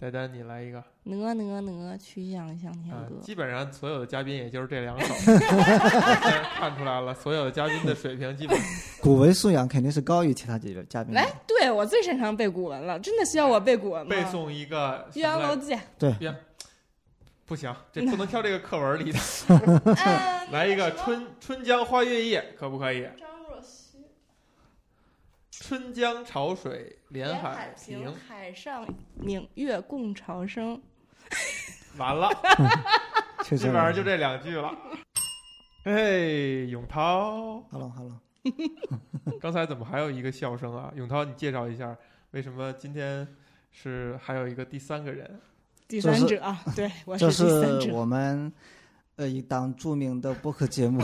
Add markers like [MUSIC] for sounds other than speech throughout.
戴丹，你来一个。哪哪哪，曲项向天啊，歌。基本上所有的嘉宾也就是这两首，[LAUGHS] 看出来了，所有的嘉宾的水平基本古文素养肯定是高于其他几个嘉宾的。来，对我最擅长背古文了，真的需要我背古文吗？背诵一个《岳阳楼记》对不行，这不能挑这个课文里的。[LAUGHS] 嗯 [LAUGHS] 来一个《春春江花月夜》，可不可以？春江潮水连海海平。海上明月共潮生。[LAUGHS] 完了，[LAUGHS] 确实基本上就这两句了。[LAUGHS] 哎，永涛，Hello Hello，刚才怎么还有一个笑声啊？永涛，你介绍一下，为什么今天是还有一个第三个人？第三者啊，对我是第三是者。我们呃一档著名的播客节目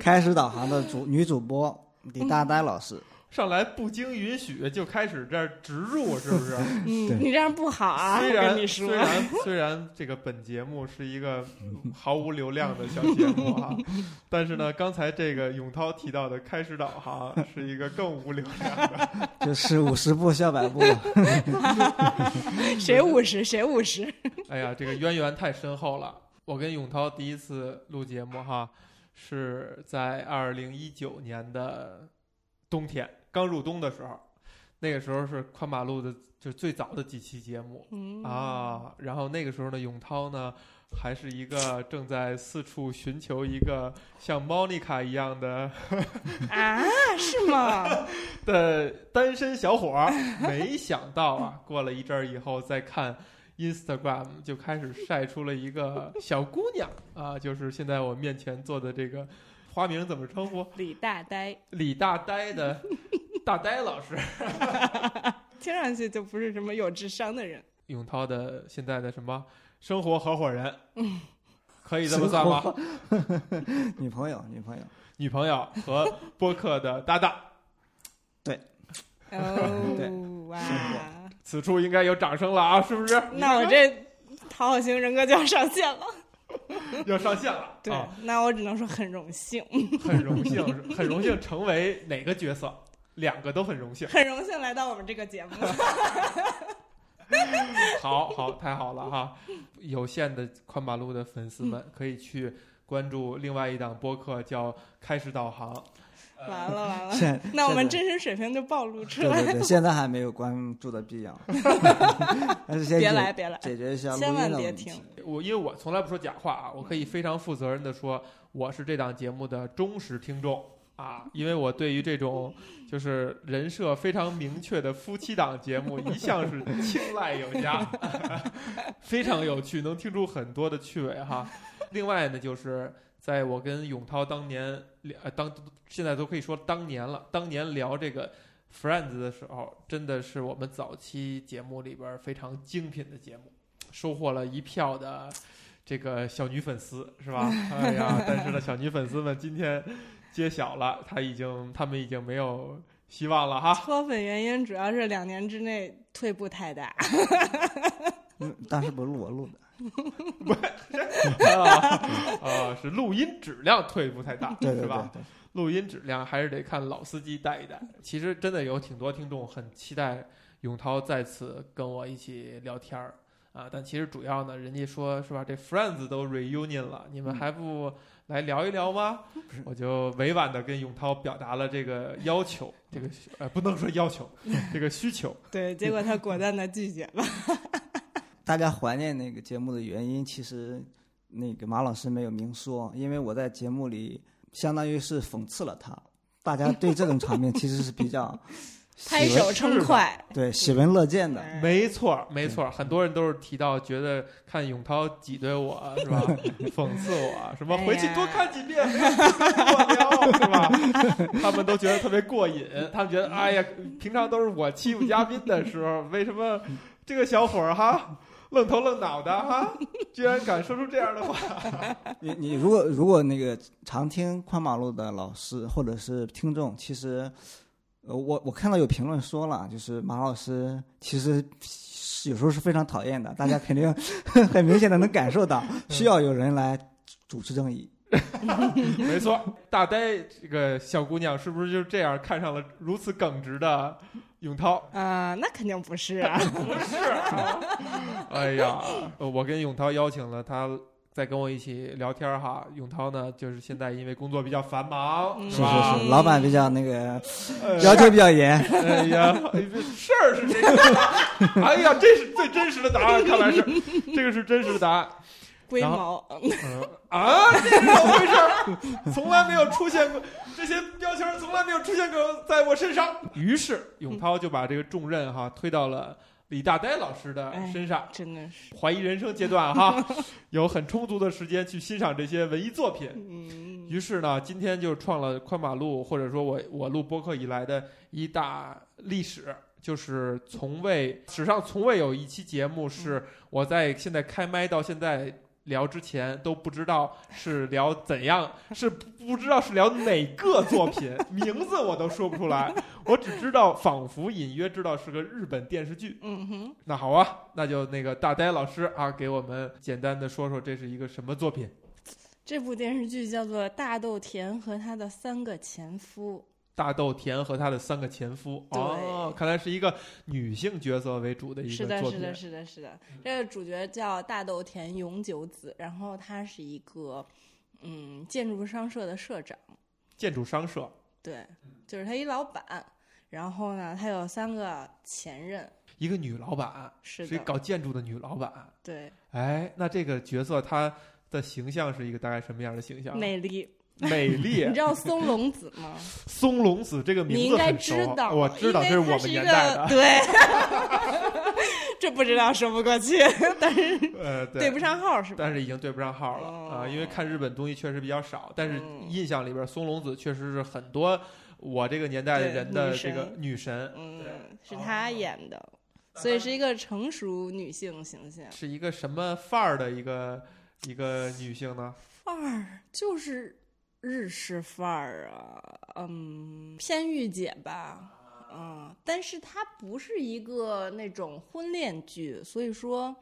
开始导航的主女主播李大呆老师。上来不经允许就开始这儿植入，是不是？[LAUGHS] 嗯，你这样不好啊！虽然虽，然虽然这个本节目是一个毫无流量的小节目哈，但是呢，刚才这个永涛提到的开始导航是一个更无流量的。[LAUGHS] 就是五十步笑百步，[LAUGHS] 谁五十谁五十。哎呀，这个渊源太深厚了。我跟永涛第一次录节目哈，是在二零一九年的冬天，刚入冬的时候，那个时候是宽马路的，就是最早的几期节目。嗯啊，然后那个时候呢，永涛呢还是一个正在四处寻求一个像 Monica 一样的 [LAUGHS] 啊，是吗？[LAUGHS] 的单身小伙儿，没想到啊，过了一阵儿以后再看 Instagram 就开始晒出了一个小姑娘啊，就是现在我面前坐的这个花名怎么称呼？李大呆，李大呆的大呆老师，[LAUGHS] 听上去就不是什么有智商的人。永涛的现在的什么生活合伙人，[LAUGHS] 可以这么算吗？女朋友女朋友。女朋友和播客的搭档，对哦，哇！此处应该有掌声了啊，是不是？[LAUGHS] 那我这讨好型人格就要上线了。[LAUGHS] 要上线了，对，啊，那我只能说很荣幸，[LAUGHS] 很荣幸，很荣幸成为哪个角色？两个都很荣幸。很荣幸来到我们这个节目。好好，太好了哈！有限的宽马路的粉丝嗯们可以去关注另外一档播客，叫《开始导航》。完了完了，现那我们真实水平就暴露出在对来。对对，现在还没有关注的必要，[LAUGHS] 但是先别来别来，解决一下千万别听。我因为我从来不说假话啊，我可以非常负责任的说，我是这档节目的忠实听众啊，因为我对于这种就是人设非常明确的夫妻档节目一向是青睐有加，[LAUGHS] 非常有趣，能听出很多的趣味哈。另外呢，就是在我跟永涛当年呃当现在都可以说当年了，当年聊这个 Friends 的时候，真的是我们早期节目里边非常精品的节目。收获了一票的这个小女粉丝，是吧？[LAUGHS] 哎呀，但是呢，小女粉丝们今天揭晓了，她已经，他们已经没有希望了哈。脱粉原因主要是两年之内退步太大。嗯，当时不是我录的，啊 [LAUGHS] 啊，是录音质量退步太大，对对对是吧？录音质量还是得看老司机带一带。其实真的有挺多听众很期待永涛再次跟我一起聊天儿啊，但其实主要呢，人家说是吧，这 Friends 都 reunion 了，你们还不来聊一聊吗？我就委婉的跟永涛表达了这个要求，这个呃不能说要求，[LAUGHS] 这个需求。对，结果他果断的拒绝了。大家怀念那个节目的原因，其实那个马老师没有明说，因为我在节目里相当于是讽刺了他。大家对这种场面 [LAUGHS] 其实是比较拍手称快，对喜闻乐见的。哎没错儿，没错儿，很多人都是提到，觉得看永涛挤兑我是吧？[LAUGHS] 讽刺我什么回去多看几遍，是吧？他们都觉得特别过瘾，他们觉得哎呀，平常都是我欺负嘉宾的时候，为什么这个小伙儿哈愣头愣脑的 [LAUGHS] 哈，居然敢说出这样的话？[LAUGHS] 你你如果如果那个常听宽马路的老师或者是听众，其实，呃，我我看到有评论说了，就是马老师其实是有时候是非常讨厌的，大家肯定 [LAUGHS] 很明显的能感受到，需要有人来主持正义。[LAUGHS] 没错，大呆这个小姑娘是不是就这样看上了如此耿直的永涛？啊、那肯定不是啊。[LAUGHS] 不是，[LAUGHS] 哎呀，呃我跟永涛邀请了他。再跟我一起聊天哈，永涛呢，就是现在因为工作比较繁忙，嗯是？是是，老板比较那个呃要求比较严。哎呀，事儿是谁说的？哎呀，这是最真实的答案，看来是这个是真实的答案。然龟毛，嗯啊，这是怎么回事儿？[LAUGHS] 从来没有出现过这些标签，从来没有出现过在我身上。于是永涛就把这个重任哈推到了李大呆老师的身上。真的是，怀疑人生阶段哈，[LAUGHS] 有很充足的时间去欣赏这些文艺作品。嗯，于是呢，今天就创了宽马路，或者说我我录播客以来的一大历史，就是从未史上从未有一期节目是我在现在开麦到现在聊之前都不知道是聊怎样，是不知道是聊哪个作品，名字我都说不出来，我只知道仿佛隐约知道是个日本电视剧。嗯哼，那好啊，那就那个大呆老师啊，给我们简单的说说这是一个什么作品。这部电视剧叫做《大豆田和他的三个前夫大豆田和他的三个前夫哦，看来是一个女性角色为主的》。一是的，个作品。是的，是的，是的。这个主角叫大豆田永久子，然后他是一个嗯建筑商社的社长，建筑商社，对，就是他一老板。然后呢，他有三个前任，一个女老板，是的，是一搞建筑的女老板。对，哎，那这个角色她的形象是一个大概什么样的形象？美丽。美丽 [LAUGHS] 你知道松隆子吗？松隆子这个名字你应该知道，我知道，这是我们年代的。[LAUGHS] 对，[LAUGHS] 这不知道说不过去，但是呃，对不上号是吧？但是已经对不上号了啊、哦因为看日本东西确实比较少，但是嗯印象里边松隆子确实是很多我这个年代的人的这个神女神，嗯，是她演的，所以是一个成熟女性形象。是一个什么范儿的一个一个女性呢？范儿就是日式范儿啊，嗯，偏御姐吧，嗯，但是它不是一个那种婚恋剧，所以说，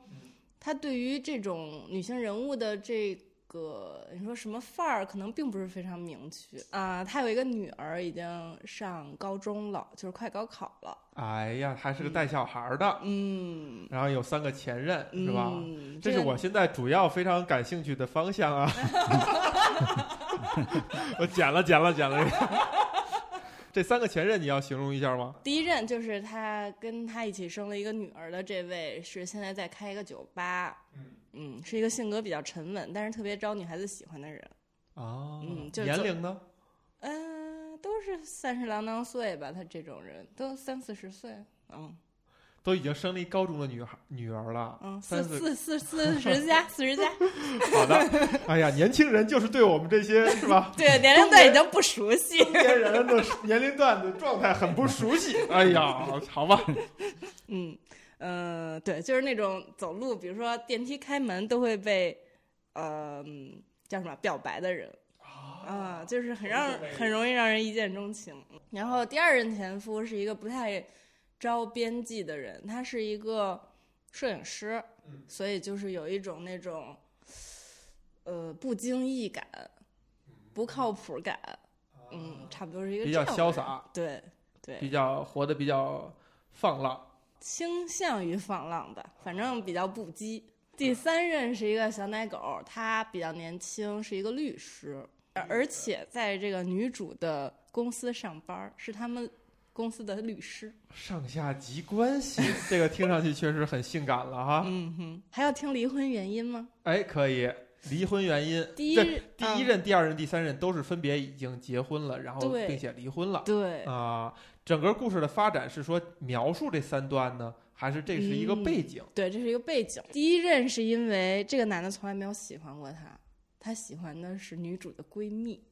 它对于这种女性人物的这个你说什么范儿，可能并不是非常明确啊。他有一个女儿，已经上高中了，就是快高考了，哎呀，还是个带小孩的，嗯，然后有三个前任，是吧？嗯，这是我现在主要非常感兴趣的方向啊！[LAUGHS] 我剪了，剪了，剪了。[LAUGHS] 这三个前任你要形容一下吗？第一任就是他跟他一起生了一个女儿的这位，是现在在开一个酒吧，嗯是一个性格比较沉稳，但是特别招女孩子喜欢的人。啊，嗯就年龄呢？嗯、都是三十郎当岁吧，他这种人都三四十岁，嗯都已经生了一高中的女孩女儿了，嗯，三四四四四 [LAUGHS] 四十加，四十加，好的。哎呀，年轻人就是对我们这些是吧？对年龄段已经不熟悉。中年人的年龄段的状态很不熟悉。[LAUGHS] 哎呀，好吧，嗯嗯、呃对，就是那种走路，比如说电梯开门都会被呃嗯叫什么表白的人。啊，就是很让很容易让人一见钟情。然后第二任前夫是一个不太招边际的人，他是一个摄影师，所以就是有一种那种呃不经意感、不靠谱感，嗯，差不多是一个比较潇洒，对对，比较活得比较放浪。倾向于放浪吧，反正比较不羁。第三任是一个小奶狗，他比较年轻，是一个律师，而且在这个女主的公司上班，是他们公司的律师。上下级关系，这个听上去确实很性感了哈。嗯哼，还要听离婚原因吗？哎，可以。离婚原因，第一这第一嗯任、第二任、第三任都是分别已经结婚了，然后并且离婚了对，啊。整个故事的发展是说描述这三段呢，还是这是一个嗯背景？对，这是一个背景。第一任是因为这个男的从来没有喜欢过她，他喜欢的是女主的闺蜜。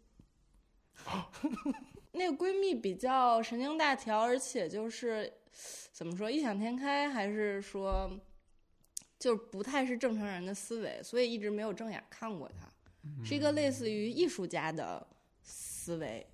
[LAUGHS] 那个闺蜜比较神经大条，而且就是怎么说异想天开，还是说就是不太是正常人的思维，所以一直没有正眼看过她，是一个类似于艺术家的思维。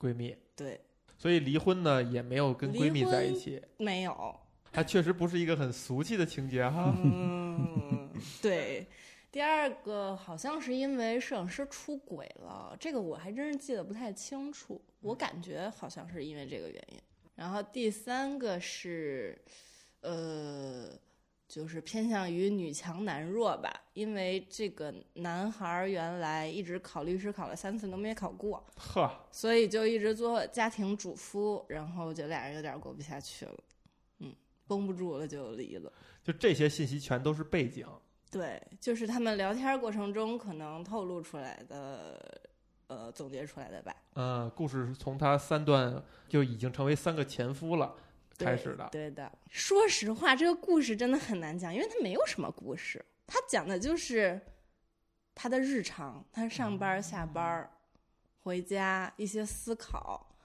闺蜜，对，所以离婚呢也没有跟闺蜜在一起。没有，它确实不是一个很俗气的情节哈。嗯，对。第二个好像是因为摄影师出轨了，这个我还真是记得不太清楚，我感觉好像是因为这个原因。然后第三个是，呃，就是偏向于女强男弱吧，因为这个男孩儿原来一直考律师，考了三次都没考过，呵，所以就一直做家庭主夫，然后就俩人有点过不下去了，嗯，绷不住了就离了。就这些信息全都是背景。对，就是他们聊天过程中可能透露出来的，呃，总结出来的吧。呃，故事是从他三段就已经成为三个前夫了对开始的。对的，说实话，这个故事真的很难讲，因为它没有什么故事，它讲的就是他的日常，他上班、下班、回家一些思考。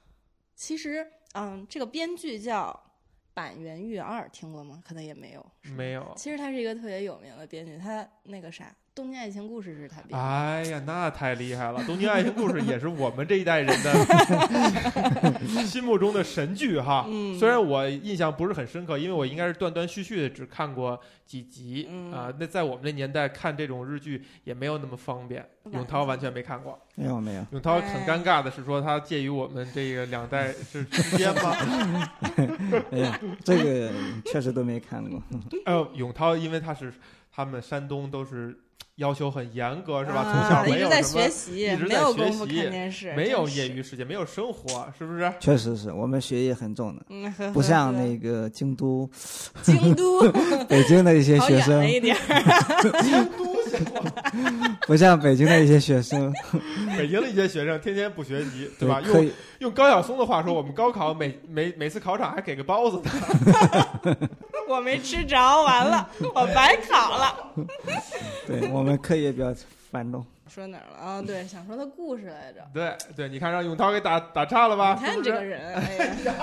其实，嗯，这个编剧叫板垣裕二，听过吗？可能也没有。没有。其实他是一个特别有名的编剧，他那个啥《东京爱情故事》是他编的。哎呀，那太厉害了！《东京爱情故事》也是我们这一代人的 [LAUGHS] 心目中的神剧哈。嗯虽然我印象不是很深刻，因为我应该是断断续续的只看过几集、嗯啊。那在我们那年代看这种日剧也没有那么方便。永涛完全没看过。没有没有，永涛很尴尬的是说，他介于我们这个两代是之间吗？[LAUGHS] 哎呀，这个确实都没看过。呃，永涛因为他是他们山东都是要求很严格，是吧？啊从小没一直在有什么学习，没一直在学习看电视，没有。业余时间，没有生活，是不是？确实是我们学业很重的，嗯，呵不像 [LAUGHS] 那个京都、京都 [LAUGHS] 北京的一些学生远了，一点儿。[LAUGHS] [LAUGHS] 不像北京的一些学生，[LAUGHS] 北京的一些学生天天不学习，对吧？用用高晓松的话说，我们高考每每每次考场还给个包子呢。[LAUGHS] 我没吃着，完了，我白考了。对我们课业比较繁重。说哪儿了？啊，对，想说他故事来着。对对，你看让永涛给打打岔了吧？你看你这个人，哎呀，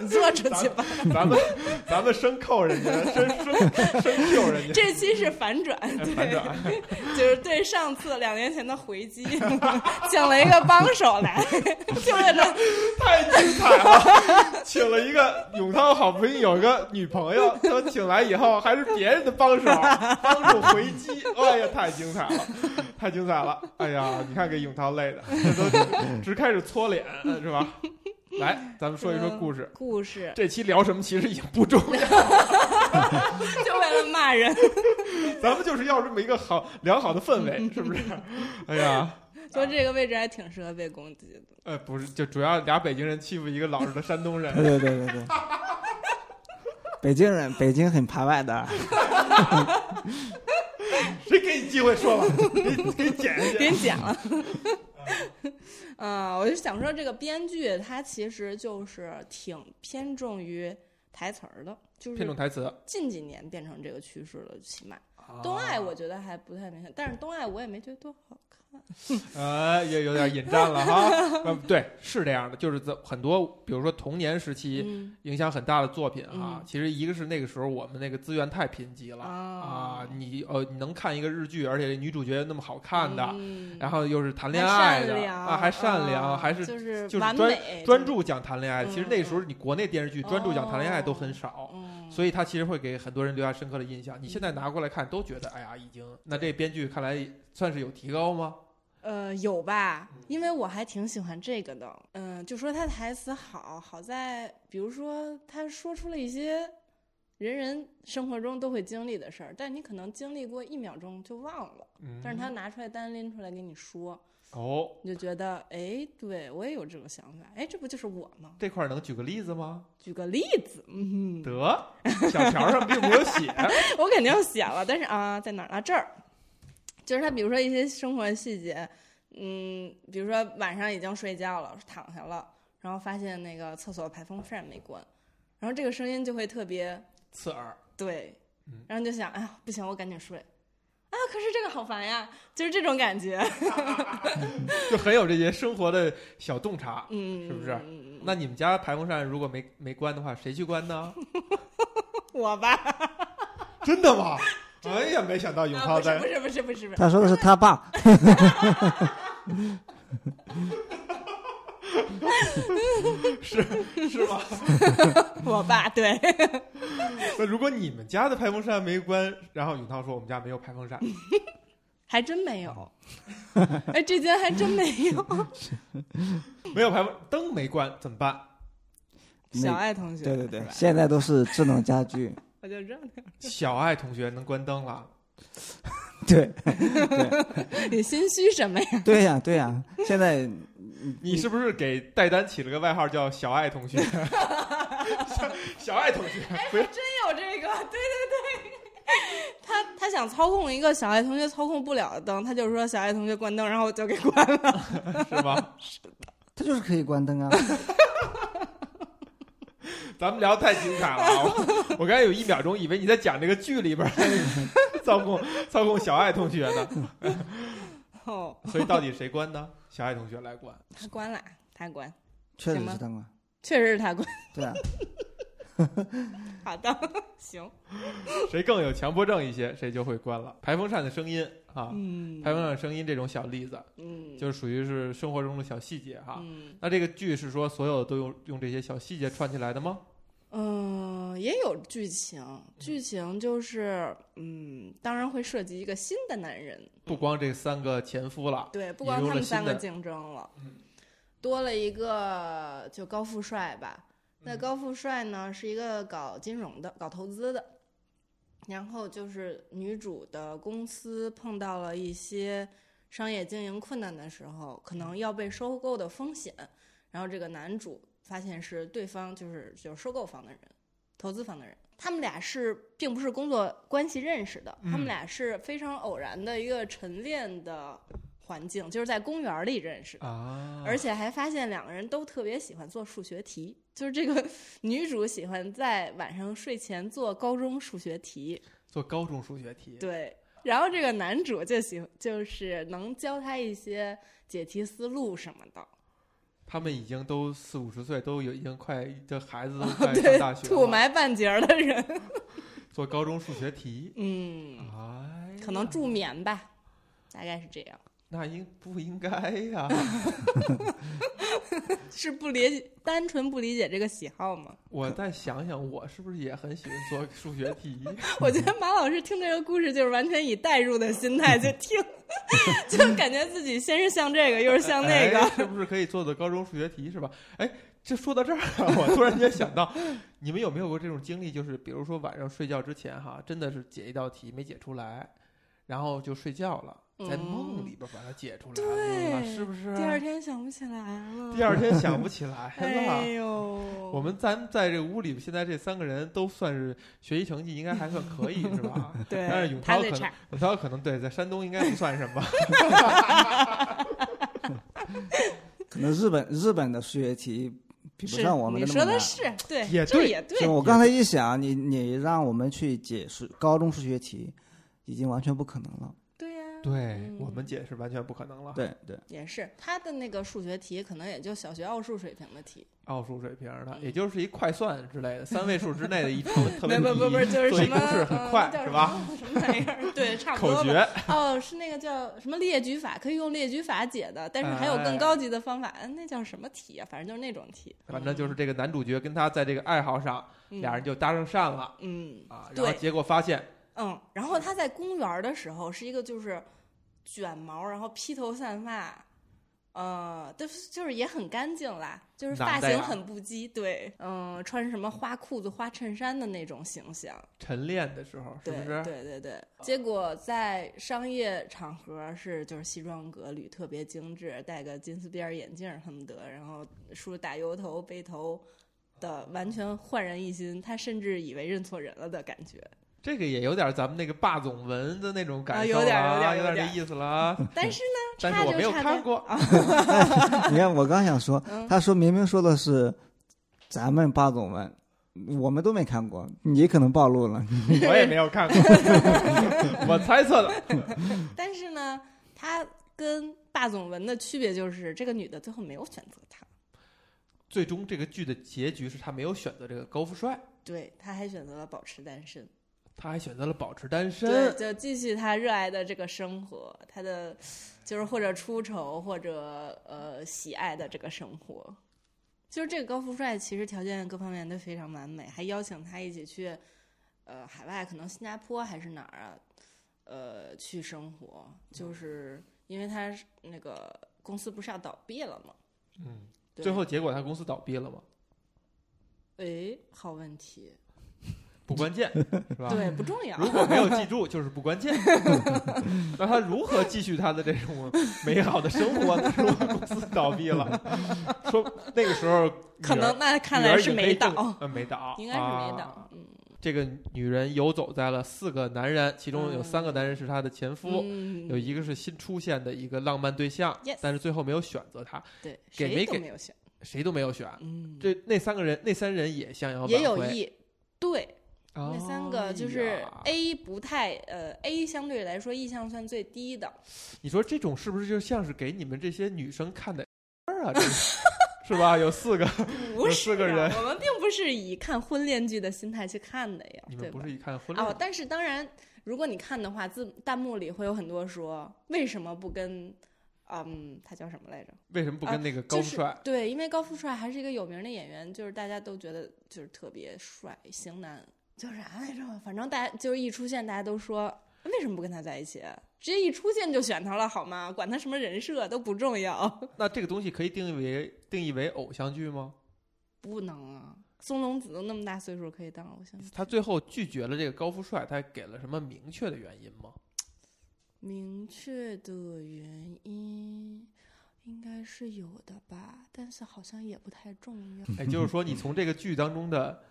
你坐出去吧。咱们咱们生扣人家，生生生 Q 人家，这期是反转，对，反转。[LAUGHS] 就是对上次两年前的回击，[LAUGHS] 请了一个帮手来，就为了 [LAUGHS] 太精彩了！请了一个永涛，好不容易有个女朋友，他请来以后还是别人的帮手，帮助回击，哎呀，太精彩了，太精彩了！哎呀，你看给永涛累的，[LAUGHS] 这都直开始搓脸是吧？来，咱们说一说故事。故事，这期聊什么其实已经不重要，[LAUGHS] 就为了骂人。咱们就是要这么一个好良好的氛围，是不是？哎呀，[LAUGHS] 就这个位置还挺适合被攻击的。呃，不是，就主要俩北京人欺负一个老实的山东人，对对对对对，北京人，北京很排外的。[LAUGHS] 谁给你机会说了？给你给剪。给你剪了。[LAUGHS] 嗯，我就想说，这个编剧他其实就是挺偏重于台词儿的，就是偏重台词，近几年变成这个趋势了，起码。东爱我觉得还不太明显，但是东爱我也没觉得多好看。[LAUGHS] 呃，也有点引战了哈。[LAUGHS] 呃，对，是这样的，就是在很多，比如说童年时期嗯影响很大的作品哈嗯，其实一个是那个时候我们那个资源太贫瘠了啊啊，你呃你能看一个日剧，而且女主角那么好看的，嗯然后又是谈恋爱的啊，还善良，啊还是就是就是专专注讲谈恋爱。其实嗯那时候你国内电视剧专注讲谈恋爱都很少。嗯，所以他其实会给很多人留下深刻的印象。你现在拿过来看，都觉得哎呀，已经那这编剧看来算是有提高吗？呃，有吧？因为我还挺喜欢这个的。嗯、就说他台词好，好在比如说他说出了一些人人生活中都会经历的事儿，但你可能经历过一秒钟就忘了，嗯，但是他拿出来单拎出来给你说，哦，你就觉得哎，对我也有这种想法，哎，这不就是我吗？这块儿能举个例子吗？举个例子，嗯哼，得，小条上并没有写。[LAUGHS] 我肯定写了，但是啊，在哪儿啊？这儿，就是他，比如说一些生活细节，嗯，比如说晚上已经睡觉了，躺下了，然后发现那个厕所排风扇没关，然后这个声音就会特别刺耳，对嗯，然后就想，哎呀，不行，我赶紧睡。啊！可是这个好烦呀，就是这种感觉 [LAUGHS] [LAUGHS] 就很有这些生活的小洞察。嗯，是不是嗯那你们家排风扇如果没没关的话，谁去关呢？[LAUGHS] 我吧，真的吗？哎呀，没想到永啊，涛在不是不是不是不是不是，他说的是他爸，是是吧？我爸对，那如果你们家的排风扇没关，然后永涛说我们家没有排风扇，还真没有。[LAUGHS] 哎，这间还真没有。没有排风灯没关怎么办？小爱同学，对对对现在都是智能家居。我就扔掉。小爱同学能关灯了，[LAUGHS] 对 [LAUGHS] 你心虚什么呀？对呀对呀，现在你是不是给戴丹起了个外号叫小爱同学？小 [LAUGHS] 小爱同学，不是真有这个，对对对。他他想操控一个小爱同学操控不了的灯，他就说小爱同学关灯，然后我就给关了。是吗？他就是可以关灯啊。[LAUGHS] 咱们聊太精彩了啊！我我刚才有一秒钟以为你在讲这个剧里边 [LAUGHS] 操控操控小爱同学呢，哦，所以到底谁关呢？小爱同学来关。他关了，他关，确实是他关。确实是他关。对啊，好的，[LAUGHS] 行。谁更有强迫症一些，谁就会关了。排风扇的声音啊，嗯排风扇的声音这种小例子，嗯，就是属于是生活中的小细节哈。嗯那这个剧是说所有都用用这些小细节串起来的吗？嗯，也有剧情，剧情就是嗯，当然会涉及一个新的男人，不光这三个前夫了，对，不光他们三个竞争了，嗯多了一个就高富帅吧。那嗯。高富帅呢是一个搞金融的、搞投资的，然后就是女主的公司碰到了一些商业经营困难的时候，可能要被收购的风险，然后这个男主发现是对方就是就是收购方的人，投资方的人。他们俩是并不是工作关系认识的，他们嗯。俩是非常偶然的一个晨练的环境，就是在公园里认识的。啊，而且还发现两个人都特别喜欢做数学题，就是这个 [LAUGHS] 女主喜欢在晚上睡前做高中数学题，做高中数学题，对，然后这个男主就喜就是能教他一些解题思路什么的，他们已经都四五十岁，都有已经快这孩子都 [LAUGHS] 快上对大，学土，埋半截儿的人，[LAUGHS] 做高中数学题，嗯，哎，可能助眠吧，大概是这样，那应不应该呀？[LAUGHS] 是不理解，单纯不理解这个喜好吗？我再想想，我是不是也很喜欢做数学题？[LAUGHS] 我觉得马老师听这个故事就是完全以代入的心态去听，[LAUGHS] 就感觉自己先是像这个，又是像那个。哎是不是可以做做高中数学题是吧？哎，这说到这儿啊，我突然间想到，你们有没有过这种经历？就是比如说晚上睡觉之前哈，真的是解一道题没解出来，然后就睡觉了，在梦里边把它解出来了，嗯对是不是？第二天想不起来了。第二天想不起来 [LAUGHS] 了哎了。呦，我们咱在这屋里，现在这三个人都算是学习成绩应该还算可以，是吧？[LAUGHS] 对，但是永涛可能。永涛可能对在山东应该不算什么。[LAUGHS] 可能日本日本的数学题比不上我们你的那么难。说的是对，也对这也对。我刚才一想，你你让我们去解数高中数学题，已经完全不可能了。对我们解是完全不可能了。对对，也是他的那个数学题，可能也就小学奥数水平的题。奥数水平的，嗯也就是一快算之类的，三位数之内的一特 [LAUGHS] 特别不不不不，就是什么做一公式很快嗯是吧？什么玩意儿？对，差不多。口诀，哦，是那个叫什么列举法，可以用列举法解的，但是还有哎更高级的方法，嗯那叫什么题啊？反正就是那种题。反正就是这个男主角跟他在这个爱好上，嗯俩人就搭上讪了嗯啊，然后对结果发现嗯，然后他在公园的时候是一个就是卷毛，然后披头散发，呃，就是就是也很干净啦，就是发型很不羁，对，嗯、穿什么花裤子、花衬衫的那种形象，晨练的时候，是不是？对对对。结果在商业场合是就是西装革履，特别精致，戴个金丝边眼镜儿恨不得，然后梳大油头、背头。的完全焕然一新，他甚至以为认错人了的感觉。这个也有点咱们那个霸总文的那种感啊受了啊，有点有点有有点这意思了啊。[LAUGHS] 但是呢，[LAUGHS] 但是我没有看过，[LAUGHS] 你看我刚想说，嗯他说明明说的是咱们霸总文，我们都没看过，你可能暴露了。我也没有看过，我猜测的。但是呢，他跟霸总文的区别就是，这个女的最后没有选择他，最终这个剧的结局是他没有选择这个高富帅，对，他还选择了保持单身，他还选择了保持单身对，身。就继续他热爱的这个生活，他的就是或者出丑或者呃喜爱的这个生活。就是这个高富帅，其实条件各方面都非常完美，还邀请他一起去，呃，海外可能新加坡还是哪儿啊，呃去生活，就是因为他那个公司不是要倒闭了吗？嗯，最后结果他公司倒闭了吗？哎，好问题，不关键，[LAUGHS] 是吧？对，不重要。如果没有记住，就是不关键。[LAUGHS] 那他如何继续他的这种美好的生活呢？如果公司倒闭了，说那个时候可能那看来是没倒，呃，没倒，[LAUGHS] 应该是没啊倒。嗯这个女人游走在了四个男人，其中有三个男人是她的前夫，嗯，有一个是新出现的一个浪漫对象但是最后没有选择他，对，给没给谁都没有选。谁都没有选。嗯，这那三个人，那三人也想要也有挽回意。对，哦那三个就是 A 不太呃 A 相对来说意向算最低的，你说这种是不是就像是给你们这些女生看的啊？这 [LAUGHS] 是是吧？有四个，有不是、啊、四个人我们并不是以看婚恋剧的心态去看的呀，你们不？是以看婚恋哦，但是当然，如果你看的话，字弹幕里会有很多说为什么不跟，嗯，他叫什么来着？为什么不跟那个高就是富帅？对，因为高富帅还是一个有名的演员，就是大家都觉得就是特别帅，型男叫啥来着？反正大家就是一出现，大家都说为什么不跟他在一起？直接一出现就选他了，好吗？管他什么人设都不重要，[LAUGHS] 那这个东西可以定义为定义为偶像剧吗？不能啊！松隆子都那么大岁数，可以当偶像剧？他最后拒绝了这个高富帅，他给了什么明确的原因吗？明确的原因应该是有的吧，但是好像也不太重要。哎，就是说你从这个剧当中的，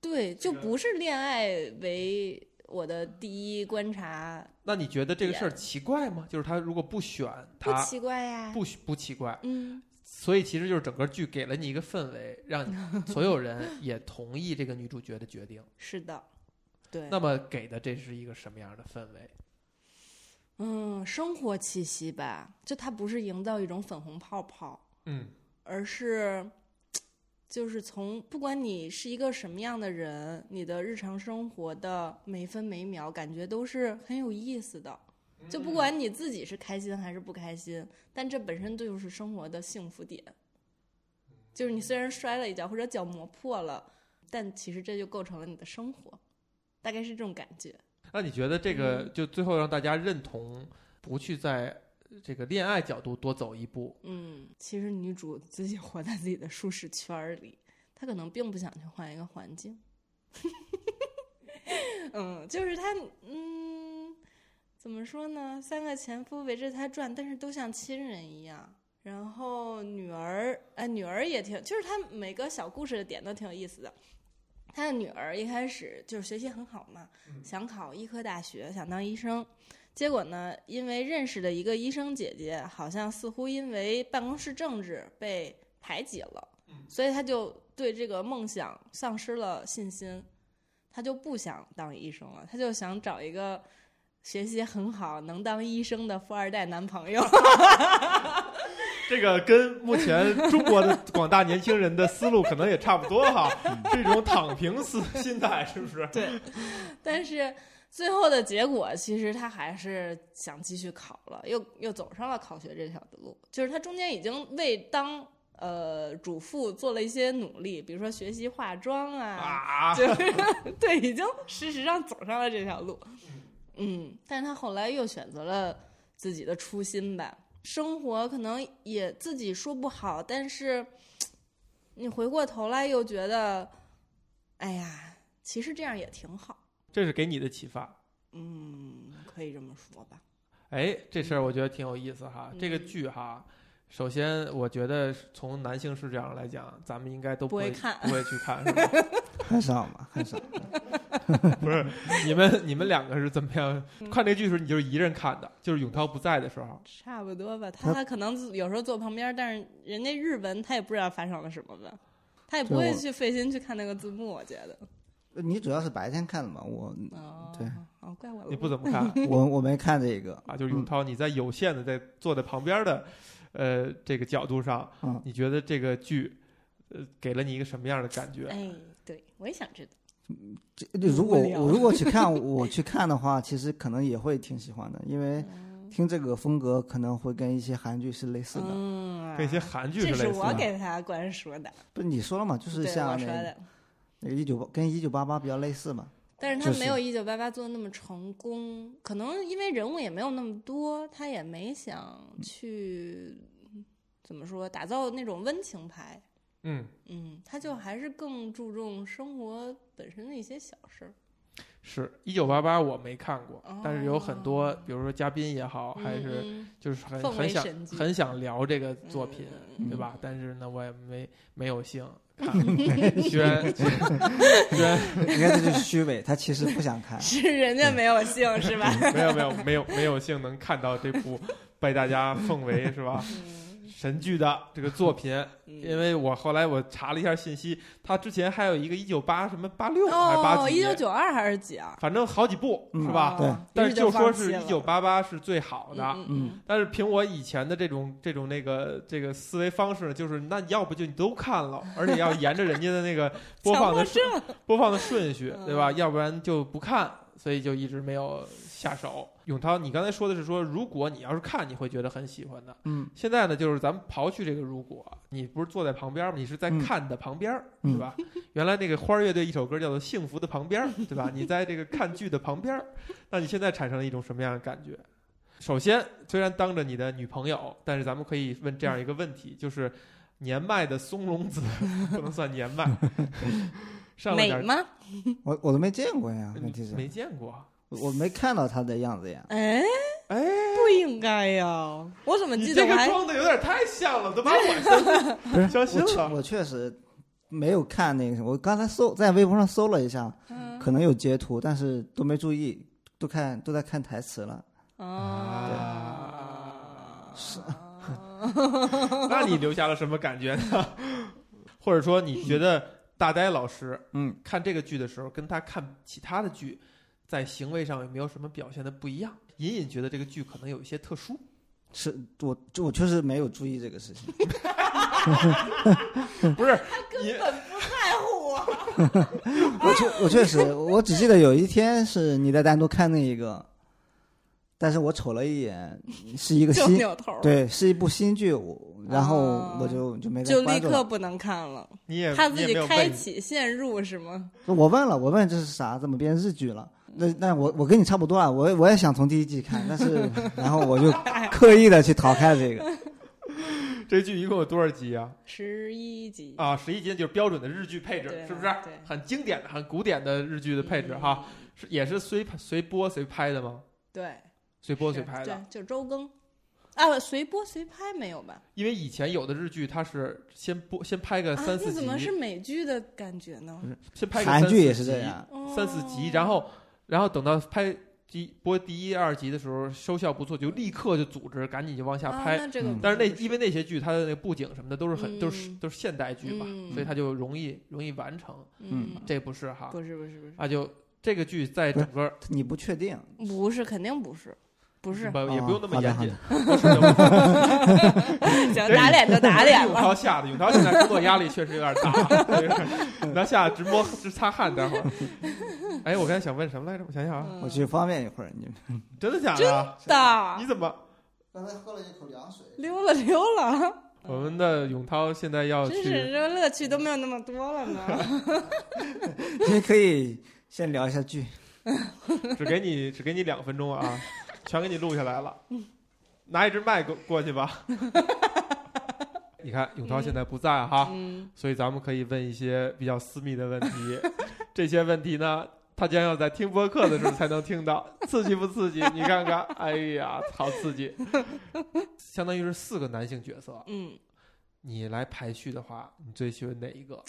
对，就不是恋爱为我的第一观察，那你觉得这个事儿奇怪吗？就是他如果不选他，不奇怪呀。不不奇怪，嗯，所以其实就是整个剧给了你一个氛围，让你 [LAUGHS] 所有人也同意这个女主角的决定。是的，对。那么给的这是一个什么样的氛围？嗯，生活气息吧，就它不是营造一种粉红泡泡，嗯而是。就是从不管你是一个什么样的人，你的日常生活的每分每秒，感觉都是很有意思的。就不管你自己是开心还是不开心，但这本身就是生活的幸福点。就是你虽然摔了一跤或者脚磨破了，但其实这就构成了你的生活，大概是这种感觉。那你觉得这个就最后让大家认同，不去在这个恋爱角度多走一步？嗯，其实女主自己活在自己的舒适圈儿里，她可能并不想去换一个环境。[LAUGHS] 嗯，就是她，嗯，怎么说呢？三个前夫围着她转，但是都像亲人一样。然后女儿，哎，女儿也挺，就是她每个小故事的点都挺有意思的。她的女儿一开始就是学习很好嘛，想考医科大学，想当医生。结果呢，因为认识的一个医生姐姐，好像似乎因为办公室政治被排挤了，所以他就对这个梦想丧失了信心，他就不想当医生了，他就想找一个学习很好、能当医生的富二代男朋友。[LAUGHS] 这个跟目前中国的广大年轻人的思路可能也差不多哈，[LAUGHS] 这种躺平思心态，是不是？[LAUGHS] 对，但是最后的结果，其实他还是想继续考了，又又走上了考学这条路。就是他中间已经为当呃主妇做了一些努力，比如说学习化妆啊，啊，[LAUGHS] 就是对，已经事实上走上了这条路。嗯，但是他后来又选择了自己的初心吧。生活可能也自己说不好，但是你回过头来又觉得，哎呀，其实这样也挺好。这是给你的启发。嗯，可以这么说吧。哎，这事儿我觉得挺有意思哈。这个嗯剧哈，首先我觉得从男性视角来讲，咱们应该都会不会看不会去看，是吧？[LAUGHS] 很少嘛，很少。[LAUGHS] 不是，你们你们两个是怎么样嗯看这个剧的时候，你就是一人看的，就是永涛不在的时候。差不多吧，他可能有时候坐旁边，但是人家日文他也不知道发生了什么吧，他也不会去费心去看那个字幕，我觉得。你主要是白天看的嘛，我哦，对，哦，怪我了。你不怎么 [LAUGHS] 看我我没看这个啊？就是永涛，你在有限的在坐在旁边的，呃，这个角度上，嗯你觉得这个剧，呃，给了你一个什么样的感觉？哎，对，我也想知道。这如果我如果去 [LAUGHS] 看我去看的话，其实可能也会挺喜欢的，因为嗯听这个风格可能会跟一些韩剧是类似的。嗯，跟一些韩剧是类似的。这是我给他灌输的，不是你说了嘛，就是像那说的。那个一九跟一九八八比较类似嘛。但是他没有一九八八做的那么成功，可能因为人物也没有那么多，他也没想去怎么说打造那种温情牌。嗯，嗯，他就还是更注重生活本身的一些小事儿。是一九八八我没看过，但是有很多哦，比如说嘉宾也好，还是嗯就是很很想很想聊这个作品，嗯对吧？但是呢，我也没没有幸看，居 [LAUGHS] [LAUGHS] 然居然你看这就是虚伪，他其实不想看。[LAUGHS] 是人家没有性是吧？没有没有没有没有幸能看到这部被大家奉为是吧嗯神剧的这个作品，因为我后来我查了一下信息，他之前还有一个一九八什么八六还是八哦，几，一九九二还是几啊？反正好几部嗯是吧？对哦但是就说是一九八八八是最好的，嗯但是凭我以前的这种这种那个这个思维方式，就是那要不就你都看了，而且要沿着人家的那个播放的顺播放的顺序，对吧？嗯要不然就不看，所以就一直没有下手。永涛，你刚才说的是说，如果你要是看，你会觉得很喜欢的。嗯，现在呢，就是咱们刨去这个如果，你不是坐在旁边吗？你是在嗯看的旁边，嗯对吧？[LAUGHS] 原来那个花儿乐队一首歌叫做《幸福的旁边》，对吧？你在这个看剧的旁边，那你现在产生了一种什么样的感觉？首先，虽然当着你的女朋友，但是咱们可以问这样一个问题，就是年迈的松隆子 [LAUGHS] 不能算年迈，[LAUGHS] 上了点美吗？我我都没见过呀，问题是没见过。我没看到他的样子呀。哎，哎，不应该呀！我怎么你记得我还装的有点太像了，都把我 [LAUGHS] 相不是，相信我确了。我确实没有看那个，我刚才搜在微博上搜了一下，嗯可能有截图，但是都没注意，都看都在看台词了。啊，是 [LAUGHS] 那你留下了什么感觉呢？或者说，你觉得大呆老师嗯，看这个剧的时候，跟他看其他的剧，在行为上有没有什么表现的不一样？隐隐觉得这个剧可能有一些特殊。是我就我确实没有注意这个事情。[LAUGHS] 不是他根本不在乎我。[LAUGHS] 我确我确实，我只记得有一天是你在单独看那一个，但是我瞅了一眼，[LAUGHS] 是一个新，对，是一部新剧，我然后哦我就就没再就立。刻不能看了，你也怕自己开启陷入是吗？我问了，我问这是啥？怎么变日剧了？那那我我跟你差不多啊，我我也想从第一季看，但是 [LAUGHS] 然后我就刻意的去逃开了这个。[LAUGHS] 这剧一共有多少集啊？十一集，啊，十一集就是标准的日剧配置，是不是对？很经典的、很古典的日剧的配置哈，是也是随随播随拍的吗？对，随播随拍的对，，就周更。啊，随播随拍没有吧？因为以前有的日剧它是先播先拍个啊，三四集，那怎么是美剧的感觉呢？先拍个三四韩剧也是这样，三四集，哦然后然后等到拍第播第一二集的时候收效不错，就立刻就组织赶紧就往下啊拍。那这个但是那因为那些剧它的那个布景什么的都是很、都是嗯都是现代剧嘛，嗯所以它就容易容易完成。嗯，这不是哈，不是不是不是啊就这个剧在整个你不确定？不是，肯定不是，不是。不也不用那么严谨好，[LAUGHS] 不是的 [LAUGHS] 行，打脸就打脸 [LAUGHS] 永。涛吓的，永涛现在工作压力确实有点大，就是拿下直播直擦汗，待会儿。哎，我刚才想问什么来着？我想想啊，我去方便一会儿。你真的假的？真的你怎么？刚才喝了一口凉水。溜了溜了，我们的永涛现在要真是去，这乐趣都没有那么多了呢。你可以先聊一下剧。只给你只给你两分钟啊，全给你录下来了。拿一支麦过过去吧。[LAUGHS] 你看永涛现在不在哈，嗯，所以咱们可以问一些比较私密的问题。这些问题呢，他将要在听播客的时候才能听到，刺激不刺激？你看看，哎呀，好刺激！[LAUGHS] 相当于是四个男性角色，嗯你来排序的话，你最喜欢哪一个？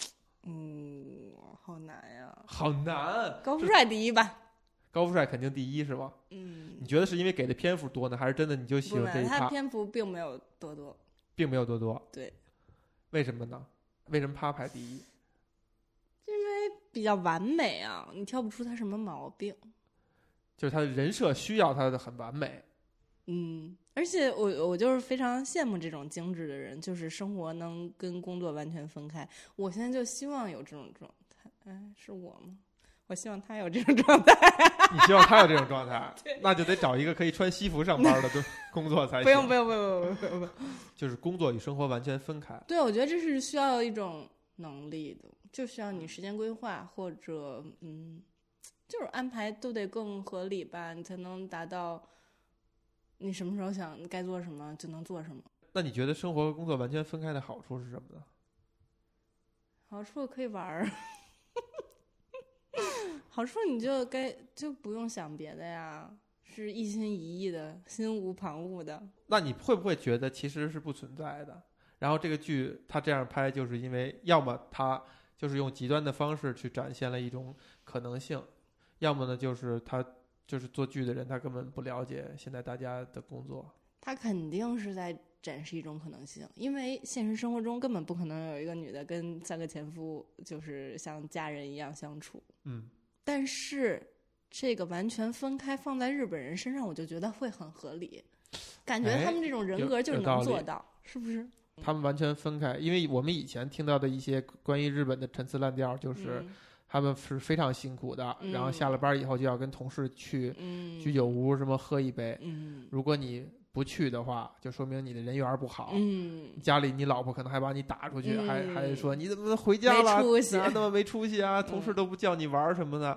嗯，好难呀。好难。高富帅第一吧。高富帅肯定第一是吧？嗯你，觉得是因为给的篇幅多呢，还是真的你就喜欢这一然他趴？篇幅并没有多多。并没有多多。对，为什么呢？为什么他排第一？因为比较完美啊，你挑不出他什么毛病。就是他的人设需要他的很完美。嗯，而且我我就是非常羡慕这种精致的人，就是生活能跟工作完全分开。我现在就希望有这种状态。哎，是我吗？我希望他有这种状态。[LAUGHS] 你希望他有这种状态 [LAUGHS] 对，那就得找一个可以穿西服上班的工作才行。不用不用不用不用不用不用。[LAUGHS] 就是工作与生活完全分开。对，我觉得这是需要一种能力的，就需要你时间规划或者嗯，就是安排都得更合理吧，你才能达到你什么时候想该做什么就能做什么。那你觉得生活和工作完全分开的好处是什么呢？好处可以玩儿，好处你就该就不用想别的呀，是一心一意的，心无旁骛的。那你会不会觉得其实是不存在的？然后这个剧他这样拍，就是因为要么他就是用极端的方式去展现了一种可能性，要么呢就是他就是做剧的人他根本不了解现在大家的工作。他肯定是在展示一种可能性，因为现实生活中根本不可能有一个女的跟三个前夫就是像家人一样相处。嗯，但是这个完全分开放在日本人身上，我就觉得会很合理，感觉哎他们这种人格就能做到，是不是？他们完全分开，因为我们以前听到的一些关于日本的陈词滥调，就是嗯他们是非常辛苦的，嗯然后下了班以后就要跟同事去嗯居酒屋什么喝一杯，嗯如果你不去的话，就说明你的人缘不好。嗯家里你老婆可能还把你打出去，嗯还还说你怎么回家了？没出息啊那么没出息啊？同事嗯都不叫你玩什么的。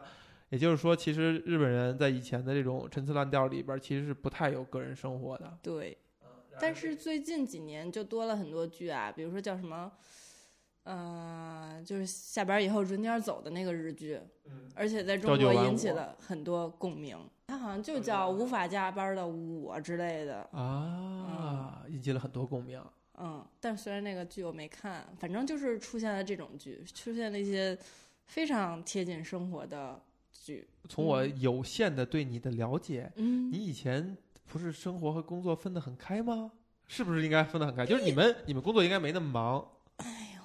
也就是说，其实日本人在以前的这种陈词滥调里边，其实是不太有个人生活的。对。但是最近几年就多了很多剧啊，比如说叫什么，呃，就是下班以后准点走的那个日剧，而且在中国引起了很多共鸣。它好像就叫《无法加班的我》之类的，啊，引起了很多共鸣。嗯。但虽然那个剧我没看，反正就是出现了这种剧，出现了一些非常贴近生活的剧。从我有限的对你的了解，嗯你，以前不是生活和工作分得很开吗？是不是应该分得很开？就是你们你们工作应该没那么忙哎呦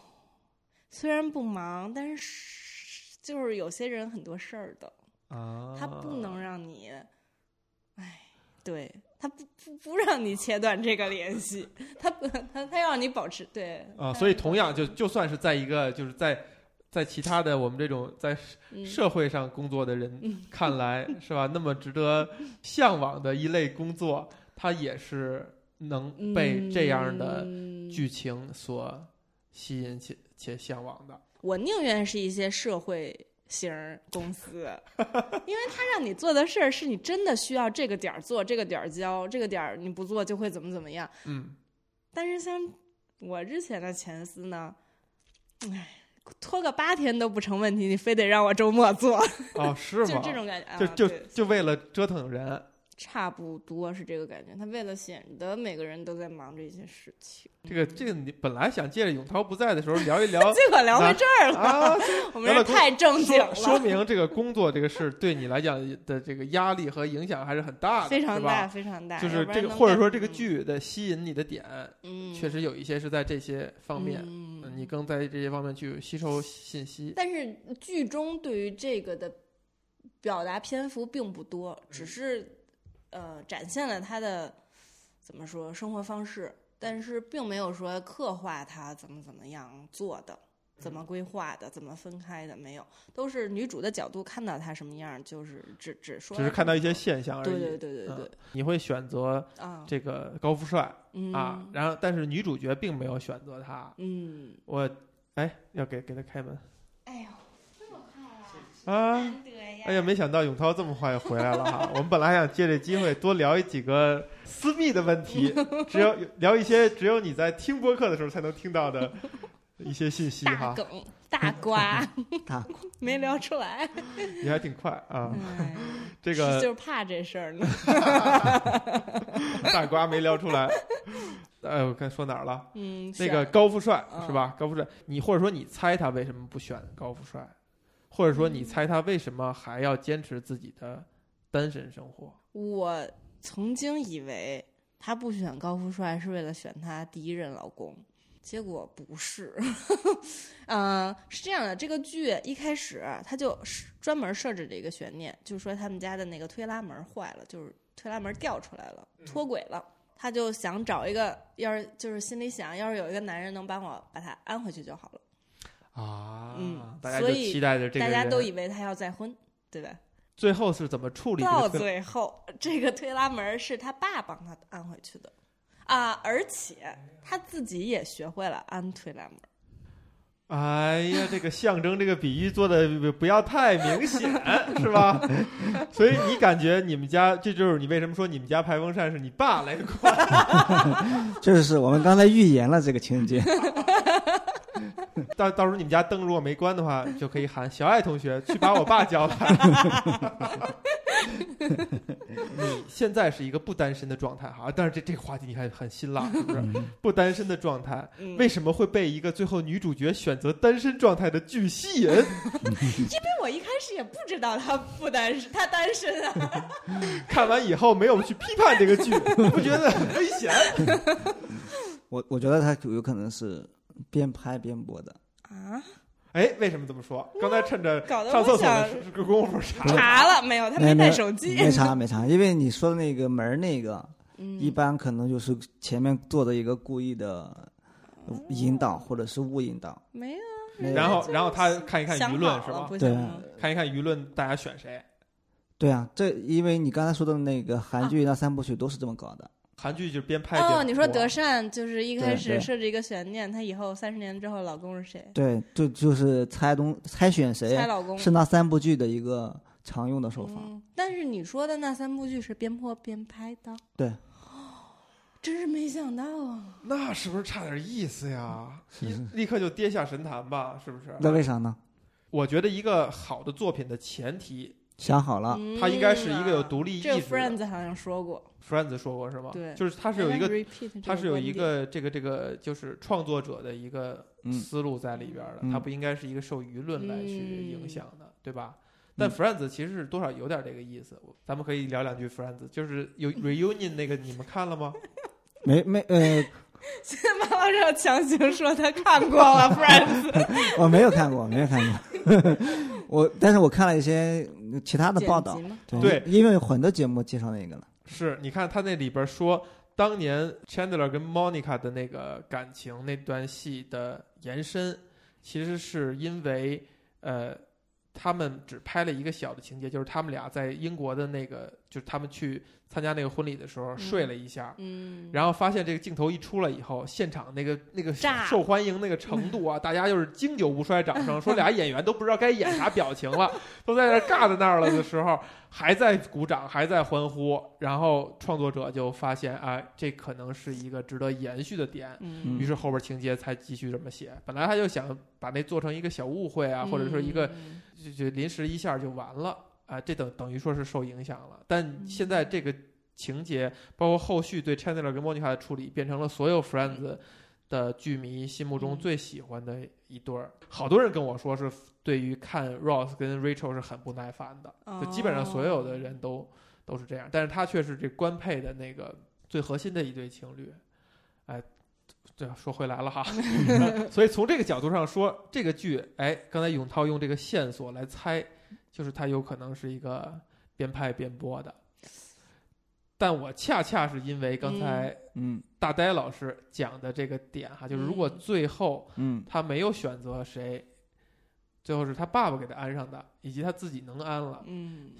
虽然不忙，但是就是有些人很多事儿的。啊。他不能让你，哎，对他不不不让你切断这个联系，他不他他要让你保持对啊，所以同样就就算是在一个就是在在其他的我们这种在嗯社会上工作的人嗯看来，[LAUGHS] 是吧？那么值得向往的一类工作，它也是能被这样的嗯剧情所吸引且且向往的。我宁愿是一些社会型公司，因为他让你做的事儿是你真的需要这个点儿做，这个点儿交，这个点儿你不做就会怎么怎么样。嗯，但是像我之前的前司呢，哎，拖个八天都不成问题，你非得让我周末做，哦，是吗就？这种感觉，就就就为了折腾人，差不多是这个感觉。他为了显得每个人都在忙这些事情，这个这个你本来想借着永涛不在的时候聊一聊 [LAUGHS] 结果聊回这儿了，啊，[LAUGHS] 我们这太正经说说，明这个工作这个事对你来讲的这个压力和影响还是很大的，非常大，非常大。就是这个或者说这个，剧的吸引你的点，嗯，确实有一些是在这些方面，你更在这些方面去吸收信息。但是剧中对于这个的表达篇幅并不多，只是呃展现了他的怎么说生活方式，但是并没有说刻画他怎么怎么样做的。怎么规划的？怎么分开的？没有，都是女主的角度看到他什么样，就是只只说，只是看到一些。现象而已。对对对对对嗯，你会选择啊，这个高富帅嗯啊，然后但是女主角并没有选择他。嗯，我哎，要给给他开门哎呦，这么快啊，啊！难得呀！哎呀，没想到永涛这么快回来了哈！[LAUGHS] 我们本来还想借这机会多聊几个私密的问题，[LAUGHS] 只有聊一些只有你在听播客的时候才能听到的一些信息哈大哈。梗大瓜 [LAUGHS] 大瓜没聊出来，你还挺快啊！哎这个就是怕这事儿呢。大瓜没聊出来。哎，我看说哪儿了？嗯，那个高富帅嗯是吧？高富帅，你或者说你猜他为什么不选高富帅，或者说你猜他为什么还要坚持自己的单身生活？我曾经以为他不选高富帅是为了选他第一任老公，结果不是。嗯、[LAUGHS] 是这样的，这个剧一开始他就是专门设置了一个悬念，就是说他们家的那个推拉门坏了，就是推拉门掉出来了，脱轨了。他就想找一个，要是就是心里想，要是有一个男人能帮我把他安回去就好了。啊，嗯大家就所以期待着这个大家都以为他要再婚，对吧？最后是怎么处理到最后，这个推拉门是他爸帮他安回去的啊，而且他自己也学会了安推拉门。哎呀，这个象征这个比喻做的不要太明显，[LAUGHS] 是吧？所以你感觉你们家，这就是你为什么说你们家排风扇是你爸来关？[LAUGHS] 就是我们刚才预言了这个情节。[LAUGHS] [LAUGHS] 到到时候你们家灯如果没关的话，就可以喊小爱同学去把我爸叫来。[LAUGHS] 你现在是一个不单身的状态哈，但是这这个话题你看很辛辣，是不是？不单身的状态，嗯为什么会被一个最后女主角选择单身状态的剧吸引？[LAUGHS] 因为我一开始也不知道她不单身，她单身啊。看完以后没有去批判这个剧，你不觉得很危险？我我觉得他有可能是边拍边播的。啊，哎，为什么这么说？刚才趁着上厕所的功夫查了，查了没有？他没带手机。没查没查，因为你说的那个门儿那个，嗯一般可能就是前面做的一个故意的引导或者是误引导。没有，没有然后然后他看一看舆论是吧？对看一看舆论，大家选谁？对啊，这因为你刚才说的那个韩剧那三部曲都是这么搞的。韩剧就是边拍边哦，你说德善就是一开始设置一个悬念，她以后三十年之后老公是谁？对，就就是猜东猜选谁猜老公是那三部剧的一个常用的手法。嗯，但是你说的那三部剧是边播边拍的，对，真是没想到啊！那是不是差点意思呀？是是立刻就跌下神坛吧？是不是？那为啥呢？我觉得一个好的作品的前提，想好了，嗯它应该是一个有独立意这个。Friends 好像说过，Friends 说过是吗？对就是它是有一个它是有一个个这个这个就是创作者的一个嗯思路在里边的，嗯它不应该是一个受舆论来去嗯影响的，对吧？但嗯 Friends 其实是多少有点这个意思，咱们可以聊两句 Friends，就是有 [LAUGHS] reunion 那个，你们看了吗？没没呃，现在马老师要强行说他看过了 [LAUGHS] Friends [LAUGHS] 我没有看过，没有看过。我但是我看了一些其他的报道对因为有很多节目介绍那个了。是，你看他那里边说，当年 Chandler 跟 Monica 的那个感情那段戏的延伸，其实是因为呃，他们只拍了一个小的情节，就是他们俩在英国的那个，就是他们去参加那个婚礼的时候睡了一下。嗯，然后发现这个镜头一出来以后，现场那个那个受欢迎那个程度啊，[LAUGHS] 大家就是经久不衰掌声，说俩 [LAUGHS] 演员都不知道该演啥表情了，[LAUGHS] 都在那儿尬在那儿了的时候，还在鼓掌，还在欢呼，然后创作者就发现啊，这可能是一个值得延续的点，嗯。于是后边情节才继续这么写。本来他就想把那做成一个小误会啊，或者说一个嗯就就临时一下就完了啊，这等等于说是受影响了。但现在这个情节，包括后续对 Chandler 跟 Monica 的处理，变成了所有 Friends 的剧迷心目中嗯最喜欢的一对儿。好多人跟我说是对于看 Ross 跟 Rachel 是很不耐烦的，就基本上所有的人都都是这样。但是他却是这官配的那个最核心的一对情侣，哎。这说回来了哈，[LAUGHS] 所以从这个角度上说，这个剧，哎，刚才永涛用这个线索来猜，就是它有可能是一个边拍边播的。但我恰恰是因为刚才嗯。大呆老师讲的这个点哈，就是如果嗯。最后嗯。他没有选择谁，最后是他爸爸给他安上的，以及他自己能安了，嗯，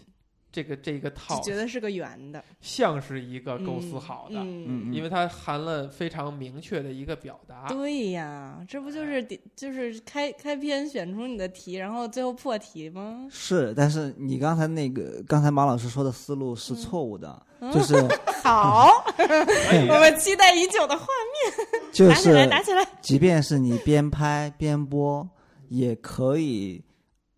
这个这个就套觉得是个圆的，像是一个构思好的，嗯，嗯因为它含了非常明确的一个表达。对呀，这不就是底就是开开篇选出你的题，然后最后破题吗？是，但是你刚才那个刚才马老师说的思路是错误的，嗯就是好，[LAUGHS] 哎我们期待已久的画就打起来，拿，起来，即便是你边拍边播，也可以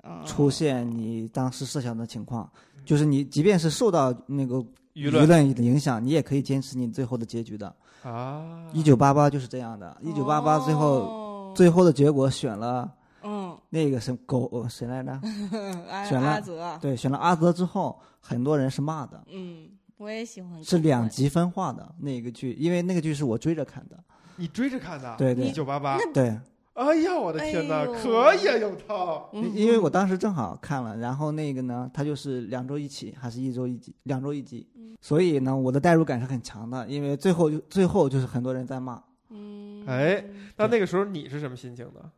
嗯出现你当时设想的情况。就是你即便是受到那个舆舆论影响，你也可以坚持你最后的结局的。啊，一九八八就是这样的，一九八八最后后最后的结果选了嗯，那个什狗呃谁来着？[LAUGHS] 选了阿泽，对，选了阿泽之后，很多人是骂的，嗯，我也喜欢，是两。极分化的那个剧，因为那个剧是我追着看的。你追着看的？对对一九八八。对，哎呀，我的天哪，哎可以啊，永涛。嗯。因因为我当时正好看了，然后那个呢，它就是两周一期，还是一周一集，两周一集，嗯。所以呢，我的代入感是很强的，因为最后就最后就是很多人在骂。嗯，哎那那个时候你是什么心情呢？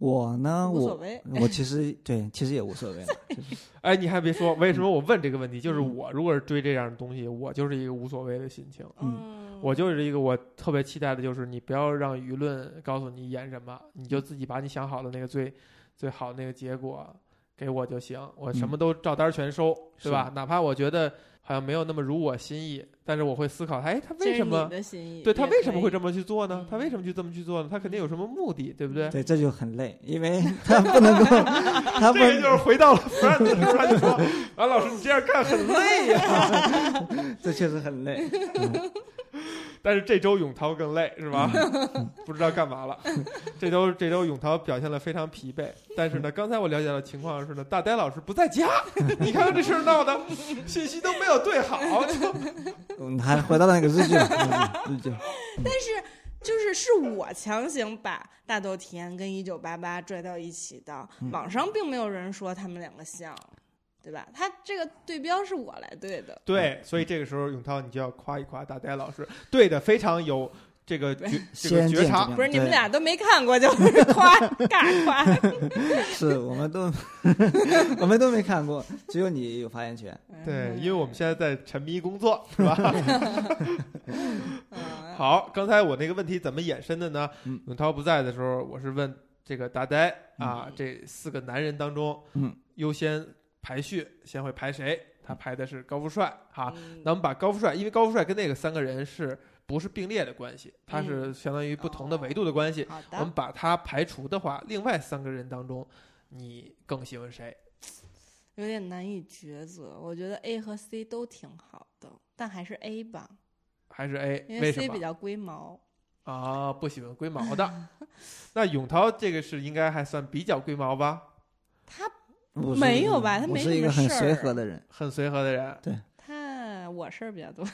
我呢，我无所谓，我其实对，其实也无所谓了，[LAUGHS] 就是哎，你还别说，为什么我问这个问题？就是嗯我如果是追这样的东西，我就是一个无所谓的心情。嗯我就是一个我特别期待的，就是你不要让舆论告诉你演什么，你就自己把你想好的那个最最好的那个结果给我就行，我什么都照单全收，对吧？哪怕我觉得好像没有那么如我心意，但是我会思考，哎，他为什么？对他为什么会这么去做呢？他为什么就这么去做呢？他肯定有什么目的，对不对？对，这就很累，因为 [LAUGHS] 他不能够，[LAUGHS] 他这个就是回到了 friend 的时候，他就说：“啊老师，你这样干很累呀。[LAUGHS] ”这确实很累。但是这周永涛更累是吧？[LAUGHS] 不知道干嘛了。这周这周永涛表现的非常疲惫。但是呢，刚才我了解到情况是呢，大呆老师不在家。[LAUGHS] 你看看这事儿闹的，信息都没有对好。[LAUGHS] 嗯，还回到那个日记，日记。但是就是是我强行把大豆田跟一九八八拽到一起的，网上并没有人说他们两个像。对吧？他这个对标是我来对的。对，所以这个时候永涛，你就要夸一夸大呆老师，对的非常有这个觉这个觉察。不是你们俩都没看过就夸尬夸。[LAUGHS] 是我们都 [LAUGHS] 我们都没看过，只有你有发言权。对，因为我们现在在沉迷工作，是吧？[LAUGHS] 好，刚才我那个问题怎么衍生的呢？永涛不在的时候，我是问这个大呆啊，这四个男人当中，嗯，优先。排序先会排谁？他排的是高富帅哈。那我们把高富帅，因为高富帅跟那个三个人是不是并列的关系？他是相当于不同的维度的关系。我们把他排除的话，另外三个人当中，你更喜欢谁？有点难以抉择。我觉得 A 和 C 都挺好的，但还是 A 吧。还是 A？因为 C 比较龟毛。啊，不喜欢龟毛的。[LAUGHS] 那永涛这个是应该还算比较龟毛吧？他。没有吧？他没是一个很随和的人，很随和的人。对，他我事儿比较多，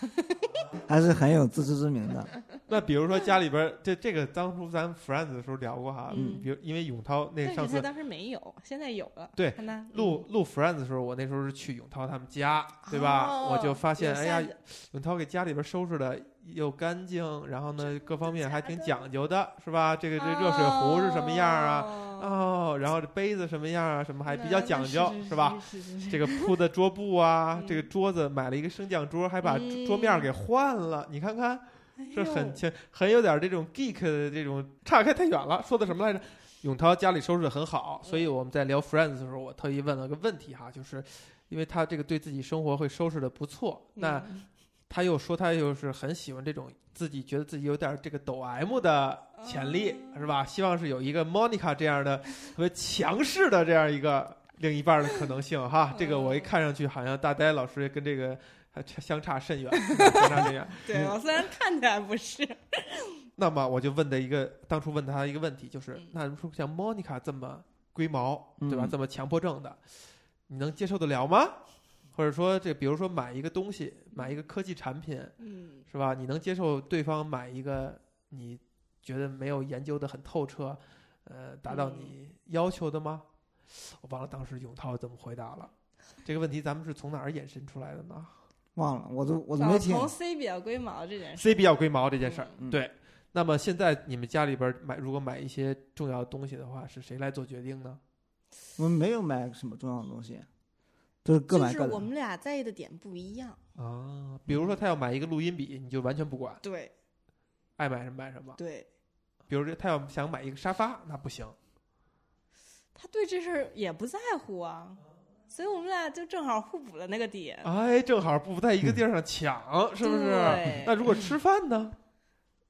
[LAUGHS] 还是很有自知之明的。[LAUGHS] 那比如说家里边，这这个当初咱 friends 的时候聊过哈。嗯。比如因为永涛那上次当时没有，现在有了。对。录录 friends 的时候，我那时候是去永涛他们家，对吧？我就发现，哎呀，永涛给家里边收拾的又干净，然后呢，各方面还挺讲究的，是吧？这个这热水壶是什么样啊？哦，然后这杯子什么样啊？什么还比较讲究，是吧？这个铺的桌布啊，[LAUGHS] 这个桌子买了一个升降桌，还把桌面给换了。你看看，是很很很有点这种 geek 的这种，岔开太远了。说的什么来着？永涛家里收拾的很好，所以我们在聊 friends 的时候，我特意问了个问题哈，就是因为他这个对自己生活会收拾的不错，那。他又说，他又是很喜欢这种自己觉得自己有点这个抖 M 的潜力，是吧？希望是有一个 Monica 这样的特别强势的这样一个另一半的可能性哈。这个我一看上去好像大呆老师跟这个 [LAUGHS] 还相差甚远，[LAUGHS] 相差甚远。对我虽然看起来不是。那么我就问的一个，当初问他一个问题，就是那说像 Monica 这么龟毛，对吧？这么强迫症的，你能接受得了吗？或者说，这比如说买一个东西，买一个科技产品，嗯，是吧？你能接受对方买一个你觉得没有研究的很透彻，呃，达到你要求的吗？我忘了当时永涛怎么回答了。这个问题咱们是从哪儿衍生出来的呢？忘了，我都我都没听。从 C 比较龟毛这件事。C 比较龟毛这件事儿，对。那么现在你们家里边买，如果买一些重要的东西的话，是谁来做决定呢？我们没有买什么重要的东西。都是各买各的。就是我们俩在意的点不一样啊。比如说，他要买一个录音笔，你就完全不管。对。爱买什么买什么。对。比如说，他要想买一个沙发，那不行。他对这事儿也不在乎啊，所以我们俩就正好互补了那个点。哎，正好不在一个地儿上抢，是不是？那如果吃饭呢？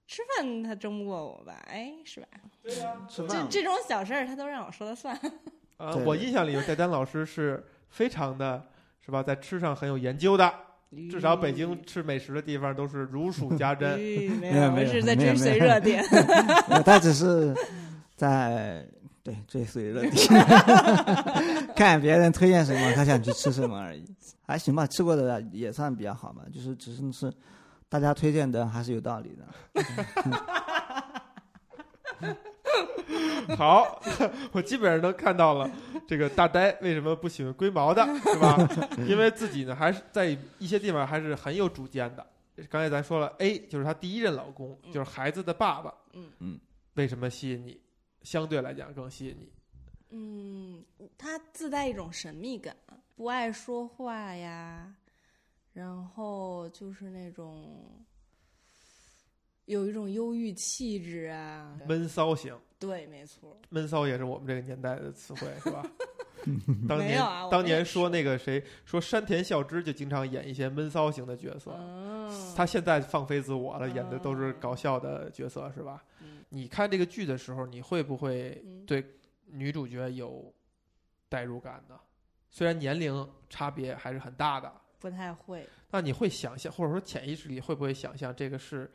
吃饭他争不过我吧？哎，是吧？对呀，吃饭。这这种小事儿他都让我说了算。啊，我印象里戴丹老师是。非常的是吧，在吃上很有研究的，至少北京吃美食的地方都是如数 [LAUGHS] 家珍。没有，我是在 [LAUGHS] [LAUGHS] 追随热点。他只是在对追随热点，看别人推荐什么，他想去吃什么而已。还行吧，吃过的也算比较好嘛，就是只是是大家推荐的还是有道理的。[LAUGHS] 好，[LAUGHS] 我基本上都看到了这个大呆为什么不喜欢龟毛的，是吧？[LAUGHS] 因为自己呢还是在一些地方还是很有主见的。刚才咱说了，A 就是他第一任老公，就是孩子的爸爸。嗯嗯，为什么吸引你？相对来讲更吸引你。嗯，他自带一种神秘感，不爱说话呀，然后就是那种。有一种忧郁气质啊。闷骚型，对，没错。闷骚也是我们这个年代的词汇，是吧？[LAUGHS] 当年、没有啊当年说那个谁说山田孝之就经常演一些闷骚型的角色，嗯，他现在放飞自我了，演的都是嗯搞笑的角色，是吧？嗯你看这个剧的时候，你会不会嗯对女主角有代入感呢？虽然年龄差别还是很大的，不太会。那你会想象，或者说潜意识里会不会想象这个是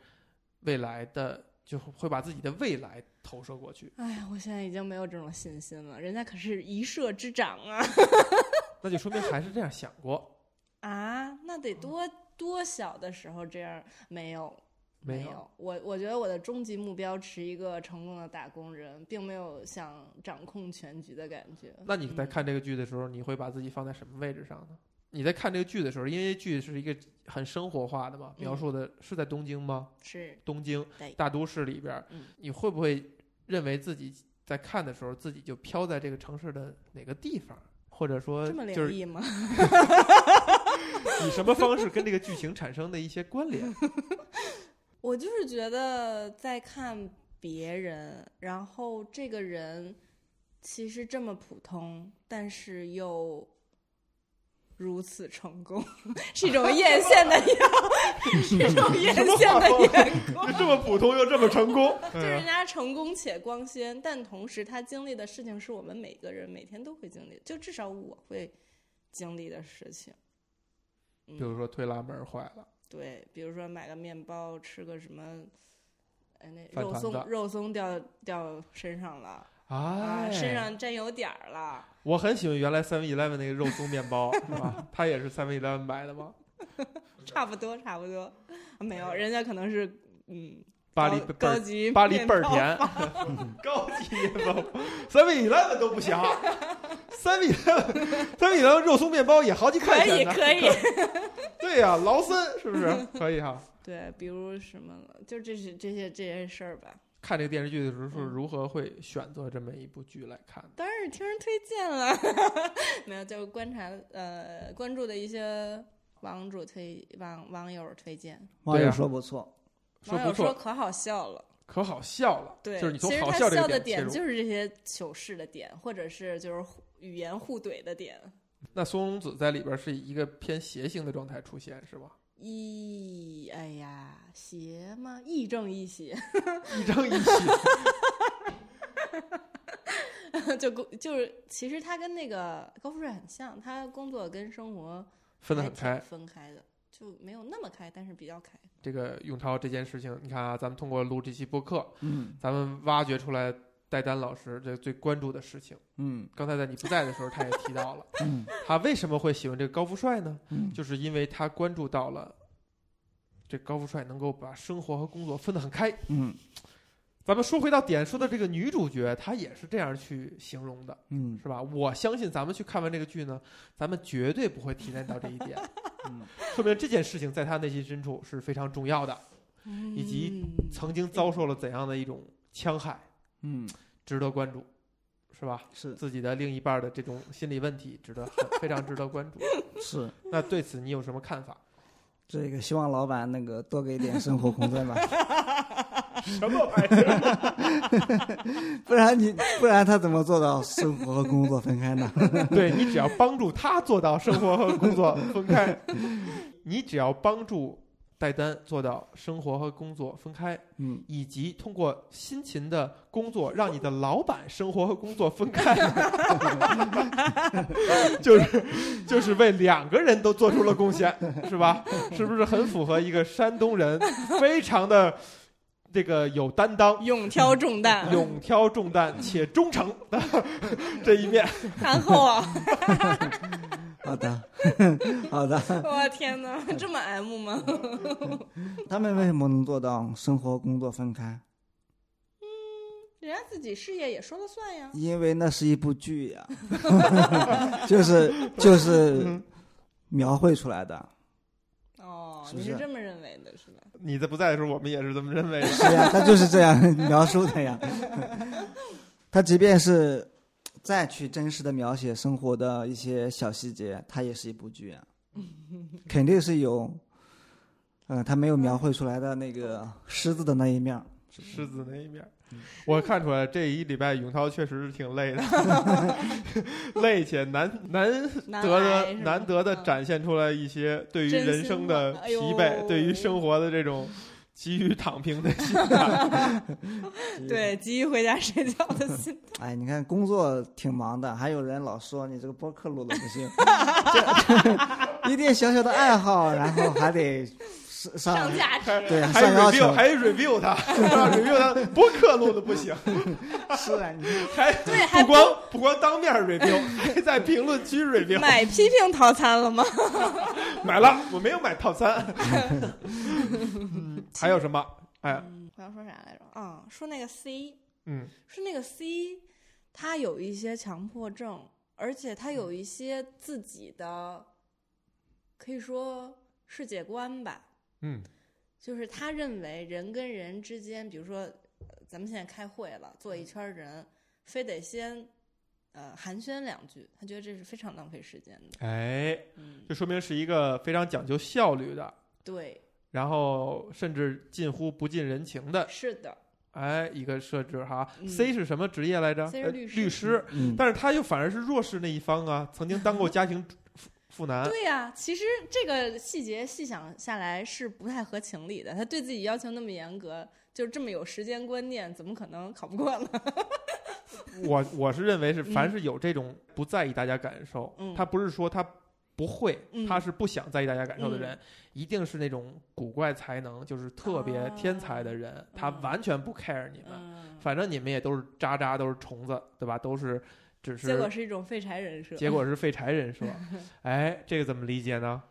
未来的，就会把自己的未来投射过去？哎呀，我现在已经没有这种信心了。人家可是一社之长啊！[LAUGHS] 那就说明还是这样想过，[LAUGHS] 啊，那得多多小的时候这样？没有，没有。我我觉得我的终极目标是一个成功的打工人，并没有想掌控全局的感觉。那你在看这个剧的时候，你会把自己放在什么位置上呢？你在看这个剧的时候，因为剧是一个很生活化的嘛，嗯描述的是在东京吗？是东京大都市里边你会不会认为自己在看的时候，自己就飘在这个城市的哪个地方，或者说这么就是灵异吗？[LAUGHS] 以什么方式跟这个剧情产生的一些关联？[LAUGHS] 我就是觉得在看别人，然后这个人其实这么普通，但是又如此成功，是一种艳羡的眼，是一种艳 [LAUGHS] 羡的眼光。就 [LAUGHS] 这么普通又这么成功，[LAUGHS] 就是人家成功且光鲜，但同时他经历的事情是我们每个人每天都会经历，就至少我会经历的事情。比如说推拉门坏了，对，比如说买个面包，吃个什么，哎，那肉松肉松掉掉身上了哎，啊，身上真有点儿了。我很喜欢原来 Seven Eleven 那个肉松面包，[LAUGHS] 是吧？它也是 Seven Eleven 买的吗？[LAUGHS] 差不多，差不多，没有，人家可能是嗯，巴黎高级巴黎倍儿甜，[LAUGHS] 高级面包，Seven Eleven 都不行，Seven Eleven Seven Eleven 肉松面包也好几块钱呢。以可以，对呀、劳森是不是可以哈？对，比如什么了，就这些这些这些事儿吧。看这个电视剧的时候，是嗯如何会选择这么一部剧来看的？当然是听人推荐了，[LAUGHS] 没有，就是观察呃关注的一些网主推网网友推荐，网友说不错，说不网友说错，可好笑了。可好笑了。对，就是你从其实他好笑的点。就是这些糗事的点，或者是就是语言互怼的点。那松隆子在里边是以一个偏邪性的状态出现，是吧？一哎呀，邪吗？亦正亦邪，亦正亦邪。[LAUGHS] 就工就是其实他跟那个高富帅很像，他工作跟生活分得很开。分开的，就没有那么开，但是比较开。这个永超这件事情，你看啊，咱们通过录这期播客，嗯咱们挖掘出来戴丹老师这最关注的事情。嗯刚才在你不在的时候，他也提到了，嗯 [LAUGHS] 他为什么会喜欢这个高富帅呢？嗯，就是因为他关注到了这高富帅能够把生活和工作分得很开。嗯咱们说回到点，说的这个女主角，她也是这样去形容的，嗯是吧？我相信咱们去看完这个剧呢，咱们绝对不会体验到这一点，嗯 [LAUGHS] 说明这件事情在他内心深处是非常重要的，以及嗯曾经遭受了怎样的一种戕害，嗯，值得关注，是吧？是自己的另一半的这种心理问题，值得 [LAUGHS] 非常值得关注。是，那对此你有什么看法？这个希望老板那个多给点生活空间吧，[LAUGHS] 什么玩意儿？[LAUGHS] 不然你不然他怎么做到生活和工作分开呢？对你只要帮助他做到生活和工作分开，你只要帮助戴丹做到生活和工作分开，嗯以及通过辛勤的工作让你的老板生活和工作分开，[LAUGHS] 就是就是为两个人都做出了贡献，是吧？是不是很符合一个山东人非常的这个有担当？勇挑重担，勇挑重担且忠诚的 [LAUGHS] 这一面，憨厚啊！[LAUGHS] 好的好的，[LAUGHS] 我天哪，这么 M 吗？[LAUGHS] 他们为什么能做到生活工作分开？嗯人家自己事业也说了算呀。因为那是一部剧呀，[LAUGHS] 就是就是描绘出来的。哦，是是你是这么认为的，是吧？你在不在的时候，我们也是这么认为的。是呀，他就是这样描述的呀。他即便是再去真实的描写生活的一些小细节，它也是一部剧啊，[LAUGHS] 肯定是有嗯，他没有描绘出来的那个狮子的那一面。狮子那一面，我看出来这一礼拜永涛确实是挺累的，[LAUGHS] [LAUGHS] 累且难难难得的难得的嗯。展现出来一些对于人生的疲惫，对于生活的这种 [LAUGHS] 急于躺平的心态。对，急于回家睡觉的心态。[LAUGHS] 哎，你看工作挺忙的，还有人老说你这个播客录的不行，[LAUGHS] 这一点小小的爱好，然后还得上上上价值，对还 review 求，还 review 他，review 他播客录的不行，是啊，你还对，还不光不光当面 review，还在评论区 review。买批评套餐了吗？买了，我没有买套餐。嗯还有什么？哎，嗯，我要说啥来着？啊，说那个 C，嗯，说那个 C，他有一些强迫症，而且他有一些自己的，可以说世界观吧。嗯就是他认为人跟人之间，比如说，呃咱们现在开会了，坐一圈儿人，非得先呃寒暄两句，他觉得这是非常浪费时间的。哎，嗯，这说明是一个非常讲究效率的，对，然后甚至近乎不近人情的，是的，哎，一个设置哈。嗯 C 是什么职业来着 C 是呃律师律师，嗯，但是他又反而是弱势那一方啊，曾经当过家庭 [LAUGHS] 妇妇男。对呀、其实这个细节细想下来是不太合情理的。他对自己要求那么严格，就这么有时间观念，怎么可能考不过呢？[LAUGHS] 我我是认为是，凡是有这种不在意大家感受，嗯他不是说他不会，嗯他是不想在意大家感受的人，一定是那种古怪才能，就是特别天才的人，他完全不 care 你们，嗯，反正你们也都是渣渣，都是虫子，对吧？都是只是结果是是一种废柴人设。结果是废柴人设，[LAUGHS] 哎，这个怎么理解呢？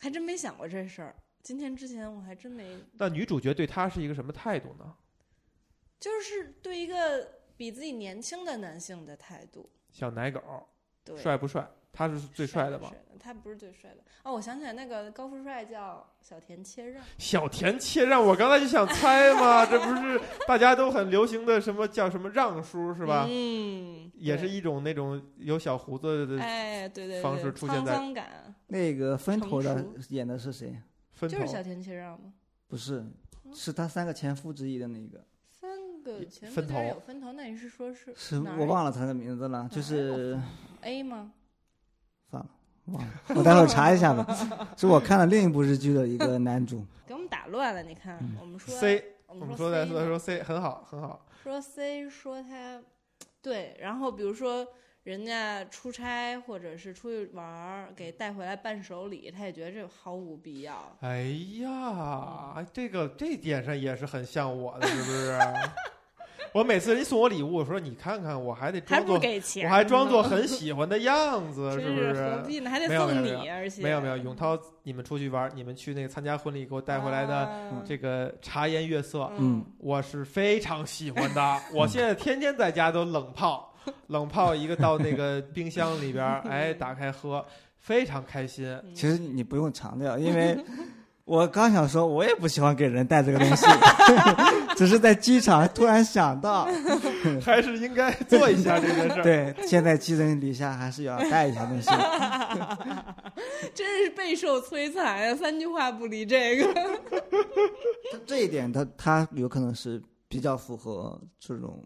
还真没想过这事儿。今天之前我还真没，那女主角对他是一个什么态度呢？就是对一个比自己年轻的男性的态度。小奶狗，对，帅不帅？他是最帅的吧？他不是最帅的哦，我想起来那个高富帅叫小田切让。小田切让，我刚才就想猜嘛，这不是大家都很流行的什么叫什么让叔是吧？嗯，也是一种那种有小胡子的哎，对对对，方式出现在感，那个分头的演的是谁？分头就是小田切让吗？不是，是他三个前夫之一的那个，三个前夫竟然头有分头，那你是说是是我忘了他的名字了，就是 A 吗？算了，忘了，我待会儿查一下吧。是我看了另一部日剧的一个男主，[LAUGHS] 给我们打乱了，你看，我们说 C，我我们们说在 C 说说 C 很好很好，说 C 说他对，然后比如说人家出差或者是出去玩儿，给带回来伴手礼，他也觉得这毫无必要。哎呀，这个这点上也是很像我的，是不是？[LAUGHS] 我每次人送我礼物，我说你看看，我还得装作，给钱，我还装作很喜欢的样子，[LAUGHS] 是不是？何必呢？还得没有送没有你，而且没有没有，永涛，你们出去玩，你们去那个参加婚礼给我带回来的啊这个茶颜悦色，嗯我是非常喜欢的。我现在天天在家都冷泡，冷泡一个到那个冰箱里边，哎，打开喝，非常开心。嗯其实你不用强调，因为我刚想说，我也不喜欢给人带这个东西，[LAUGHS] 只是在机场突然想到，[LAUGHS] 还是应该做一下这件事儿。[LAUGHS] 对，现在寄人篱下还是要带一下东西。真是备受摧残呀！三句话不离这个。这一点他他有可能是比较符合这种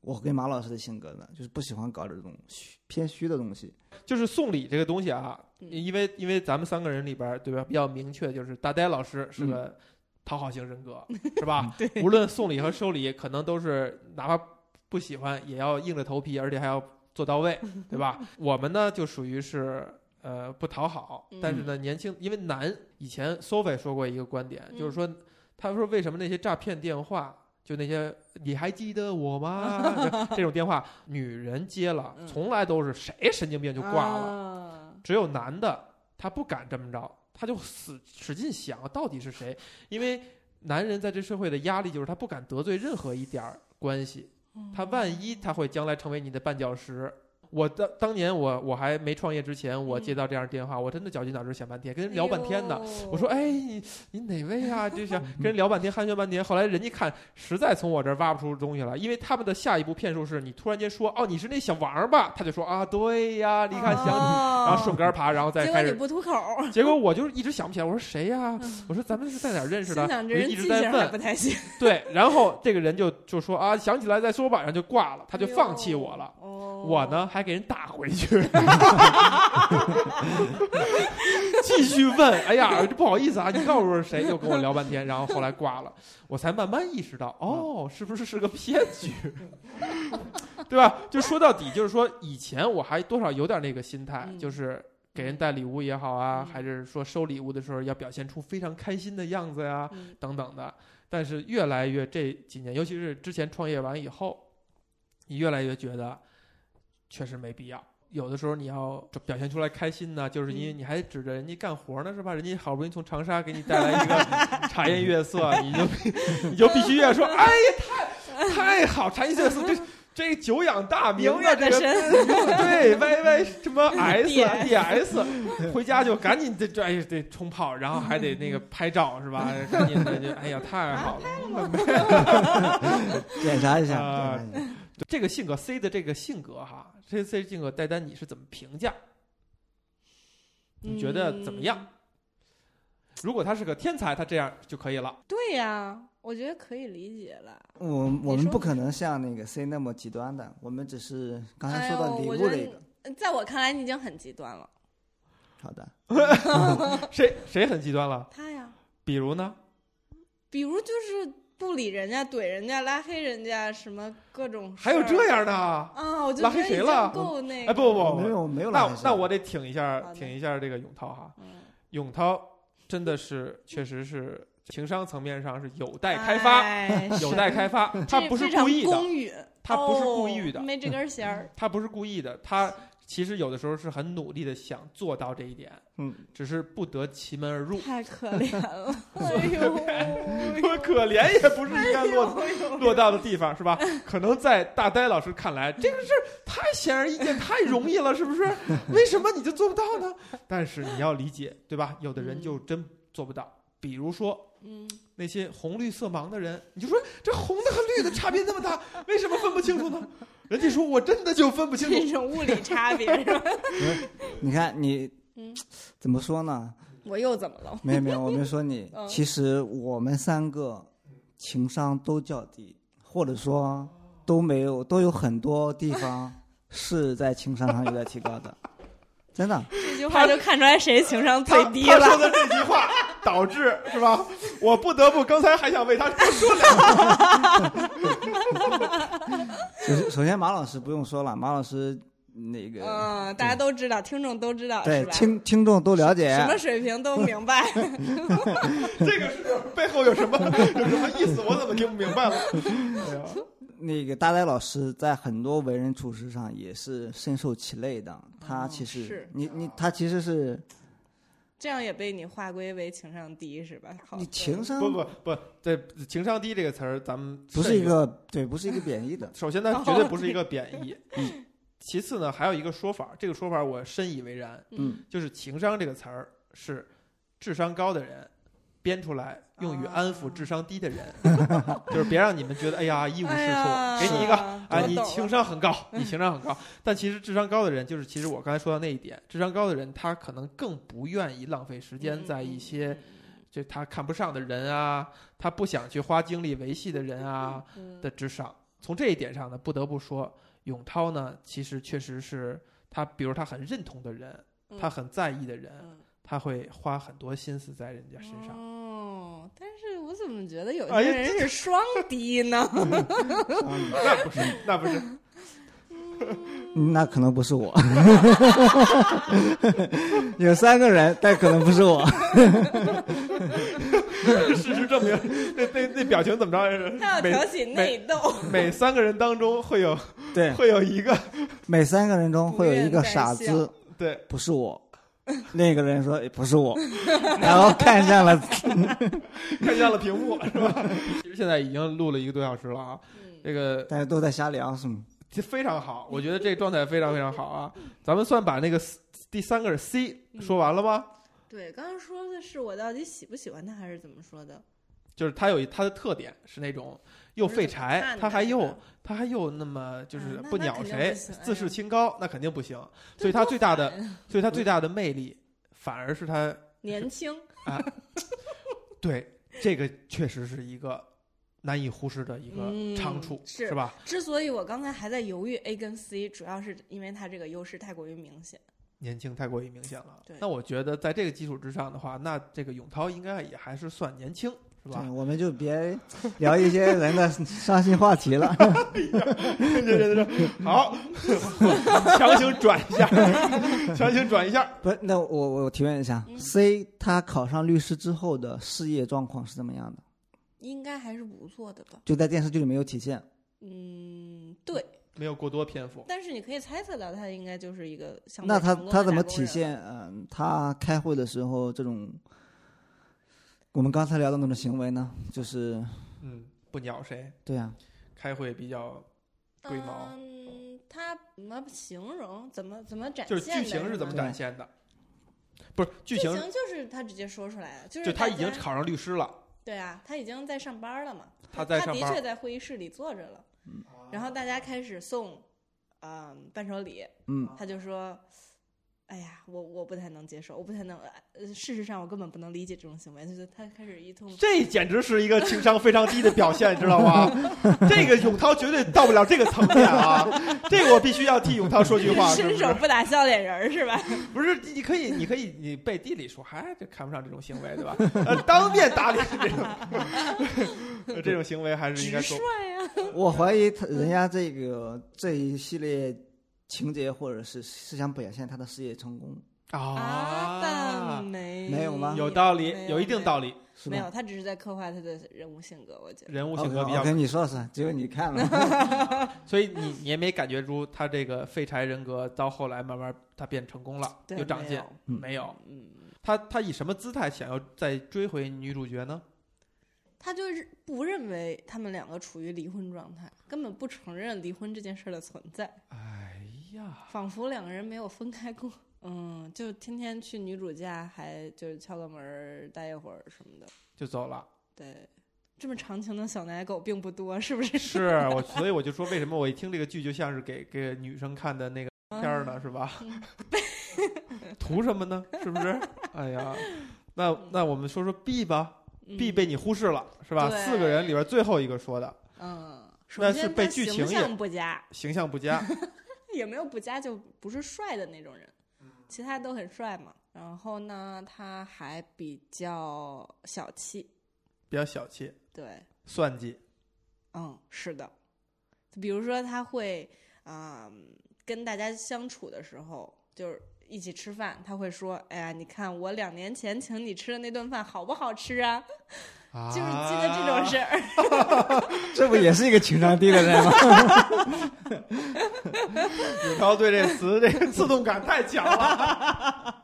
我跟马老师的性格呢，就是不喜欢搞这种虚偏虚的东西。就是送礼这个东西啊，嗯因为因为咱们三个人里边儿，对吧？比较明确，就是大呆老师是个讨好型人格，[LAUGHS] 是吧？对无论送礼和收礼，可能都是哪怕不喜欢，也要硬着头皮，而且还要做到位，[LAUGHS] 对吧？我们呢，就属于是呃不讨好，但是呢，年轻，因为男以前 Sophie 说过一个观点，就是说，他说为什么那些诈骗电话？就那些你还记得我吗？这 [LAUGHS] 这种电话，女人接了，嗯从来都是谁神经病就挂了，了。只有男的他不敢这么着，他就使使劲想到底是谁，因为男人在这社会的压力就是他不敢得罪任何一点儿关系，他万一他会将来成为你的绊脚石，我当当年我我还没创业之前，我嗯接到这样的电话，我真的绞尽脑汁想半天，跟人聊半天呢。我说：“哎，你你哪位啊？就想跟人聊半天，寒暄半天。后来人家看实在从我这儿挖不出东西来，因为他们的下一步骗术是你突然间说：‘哦，你是那小王吧？’他就说：‘啊，对呀，你看想你。’哦然后顺杆爬，然后再结果你开始。不吐口，结果我就一直想不起来，我说谁呀、嗯我说咱们是在哪儿认识的？人一直在问。不太行，对，然后这个人就就说啊，想起来再说吧，然后就挂了，他就放弃我了。哦我呢还给人打回去，[LAUGHS] 继续问，哎呀，[LAUGHS] 不好意思啊，你告诉我是谁？又跟我聊半天，然后后来挂了，我才慢慢意识到，哦，是不是是个骗局？[LAUGHS] 对吧？就说到底，就是说以前我还多少有点那个心态，嗯就是给人带礼物也好啊，嗯还是说收礼物的时候要表现出非常开心的样子呀，嗯等等的。但是越来越这几年，尤其是之前创业完以后，你越来越觉得确实没必要。有的时候你要表现出来开心呢，就是因为嗯你还指着人家干活呢，是吧？人家好不容易从长沙给你带来一个 [LAUGHS] 茶颜悦色，你就你就必须要说，哎呀，太太好，茶颜悦色，这这久仰大名永啊，这个远的神，对，Y Y 什么 [LAUGHS] S DS 回家就赶紧得这哎得冲泡，然后还得那个拍照是吧？赶紧的就哎呀太好了，[LAUGHS] 检查一下。这个性格 C 的这个性格哈，这 C 性格戴丹你是怎么评价？你觉得怎么样？嗯如果他是个天才，他这样就可以了。对呀，我觉得可以理解了。我我们不可能像那个 C 那么极端的，我们只是刚才说哎到礼物那个。你在我看来，你已经很极端了。好的，[LAUGHS] 谁谁很极端了？他呀，比如呢？比如就是不理人家、怼人家、拉黑人家，什么各种。还有这样的？啊？我就拉黑谁了够那个。哎，不不不，没有没有拉那那我得挺一下挺一下这个永涛哈。嗯永涛真的是确实是情商层面上是有待开发，[LAUGHS] 哎有待开发。他不是故意的，他不是故意的哦没这根弦儿。他不是故意的，他其实有的时候是很努力的想做到这一点，嗯，只是不得其门而入。太可怜了，[LAUGHS] 哎呦，[LAUGHS] 说可怜也不是应该落落到的地方，是吧？可能在大呆老师看来，这个事儿太显而易见，太容易了，是不是？[LAUGHS] 为什么你就做不到呢？但是你要理解，对吧？有的人就真做不到，比如说嗯，那些红绿色盲的人，你就说这红的和绿的差别那么大，为什么分不清楚呢？人家说我真的就分不清这楚。种物理差别 [LAUGHS] 是吧？你看你嗯，怎么说呢？我又怎么了？没有没有，我没说你 [LAUGHS] 嗯。其实我们三个情商都较低，或者说都没有，都有很多地方是在情商上有待提高的。真的，这句话就看出来谁情商最低了。他他说的这句话导致是吧？我不得不刚才还想为他多说两句。首先首先马老师不用说了，马老师那个、嗯，大家都知道，听众都知道，对？听听众都了解什，么水平都明白。[LAUGHS] 这个是背后有什么有什么意思？我怎么听不明白了？[LAUGHS] 那个大呆老师在很多为人处事上也是深受其累的。他哦其实、是你你他其实是这样也被你划归为情商低是吧？好你情商不不不，对情商低这个词儿，咱们不是一。个对，不是一个贬义的。[LAUGHS] 首先，它绝对不是一个贬义。[LAUGHS] 嗯。其次呢，还有一个说法，这个说法我深以为然，嗯，就是情商这个词儿是智商高的人编出来，用于安抚智商低的人，[LAUGHS] 就是别让你们觉得哎呀一无是处，给你一个啊啊，你情商很高，你情商很高，但其实智商高的人，就是其实我刚才说到那一点，智商高的人他可能更不愿意浪费时间在一些就他看不上的人啊，他不想去花精力维系的人啊嗯的之上。从这一点上呢，不得不说，永涛呢，其实确实是他，比如他很认同的人，他很在意的人，嗯他会花很多心思在人家身上。哦，但是我怎么觉得有哎呀些人是双低呢？[LAUGHS] 那不是，那不是，嗯那可能不是我，[LAUGHS] 有三个人，但可能不是我。事实证明，那那那表情怎么着来着？每他要挑起内斗，每三个人当中会有对，会有一个每三个人中会有一个傻子，对，不是我。[LAUGHS] 另一个人说诶不是我，[LAUGHS] 然后看向了，[LAUGHS] 看向了屏幕，是吧？其实现在已经录了一个多小时了啊，嗯这个大家都在瞎聊，是吗？这非常好，我觉得这个状态非常非常好啊。咱们算把那个第三个是 C 说完了吗？对，刚刚说的是我到底喜不喜欢他，还是怎么说的？就是他有他的特点是那种又废柴怎么看，的它还又他还又那么就是不鸟谁，自视清高，那肯定不行。所以他最大的，所以他最大的魅力反而是他 [LAUGHS] 年轻啊，对这个确实是一个难以忽视的一个嗯长处，是吧？之所以我刚才还在犹豫 A 跟 C，主要是因为他这个优势太过于明显。年轻太过于明显了对。那我觉得在这个基础之上的话，那这个永涛应该也还是算年轻，是吧对，？我们就别聊一些人的伤心话题了。对对对对，好，[LAUGHS] 强行转一下，[LAUGHS] 强行转一下。不是，那我我提问一下嗯，C 他考上律师之后的事业状况是怎么样的？应该还是不错的吧？就在电视剧里没有体现。嗯，对。没有过多篇幅，但是你可以猜测到，他应该就是一个那他他怎么体现？嗯、他开会的时候这种我们刚才聊的那种行为呢？就是嗯，不鸟谁，对啊，开会比较龟毛，嗯，他怎么形容？怎么怎么展现就是？剧情是怎么展现的？不是剧情，剧情就是他直接说出来的，就是就他已经考上律师了，对啊，他已经在上班了嘛。他在上班的确在会议室里坐着了，然后大家开始送，嗯、伴手礼，嗯，他就说。哎呀，我我不太能接受，我不太能，呃，事实上我根本不能理解这种行为，就是他开始一通这简直是一个情商非常低的表现，你知道吗？这个永涛绝对到不了这个层面啊！这个我必须要替永涛说句话，伸手？不打笑脸人儿是吧？[LAUGHS] 不是，你可以，你可以，你背地里说，哎，这看不上这种行为，对吧？呃，当面打脸这种，[LAUGHS] 这种行为还是应该直做率。呀、[LAUGHS] 我怀疑他人家这个这一系列情节或者是是想表现他的事业成功，啊，但没没有吗有道理，有一定道理。是没有，他只是在刻画他的人物性格，我觉得。人物性格比较 OK，你说说，只有你看了。[LAUGHS] 所以你你也没感觉出他这个废柴人格到后来慢慢他变成功了，对有长进没有，嗯没有？嗯，他他以什么姿态想要再追回女主角呢？他就是不认为他们两个处于离婚状态，根本不承认离婚这件事儿的存在，哎呀，仿佛两个人没有分开过。[LAUGHS] 嗯，就天天去女主家，还就是敲个门儿待一会儿什么的。就走了。对，这么长情的小奶狗并不多，是不是？是我，所以我就说，为什么我一听这个剧就像是给给女生看的那个片儿呢？是吧？[LAUGHS] 图什么呢？是不是？哎呀，那那我们说说 B 吧，B 嗯被你忽视了，是吧？四个人里边最后一个说的，嗯，那是被剧情也象不佳，形象不佳。也没有不加，就不是帅的那种人，嗯其他都很帅嘛。然后呢，他还比较小气，比较小气、对，算计，嗯，是的。比如说，他会啊、嗯跟大家相处的时候，就是一起吃饭，他会说：“哎呀，你看我两年前请你吃的那顿饭好不好吃啊？” [LAUGHS] 就是记得这种事儿。[LAUGHS] 这不也是一个情商低的人吗？永涛对这词这个刺痛感太强了。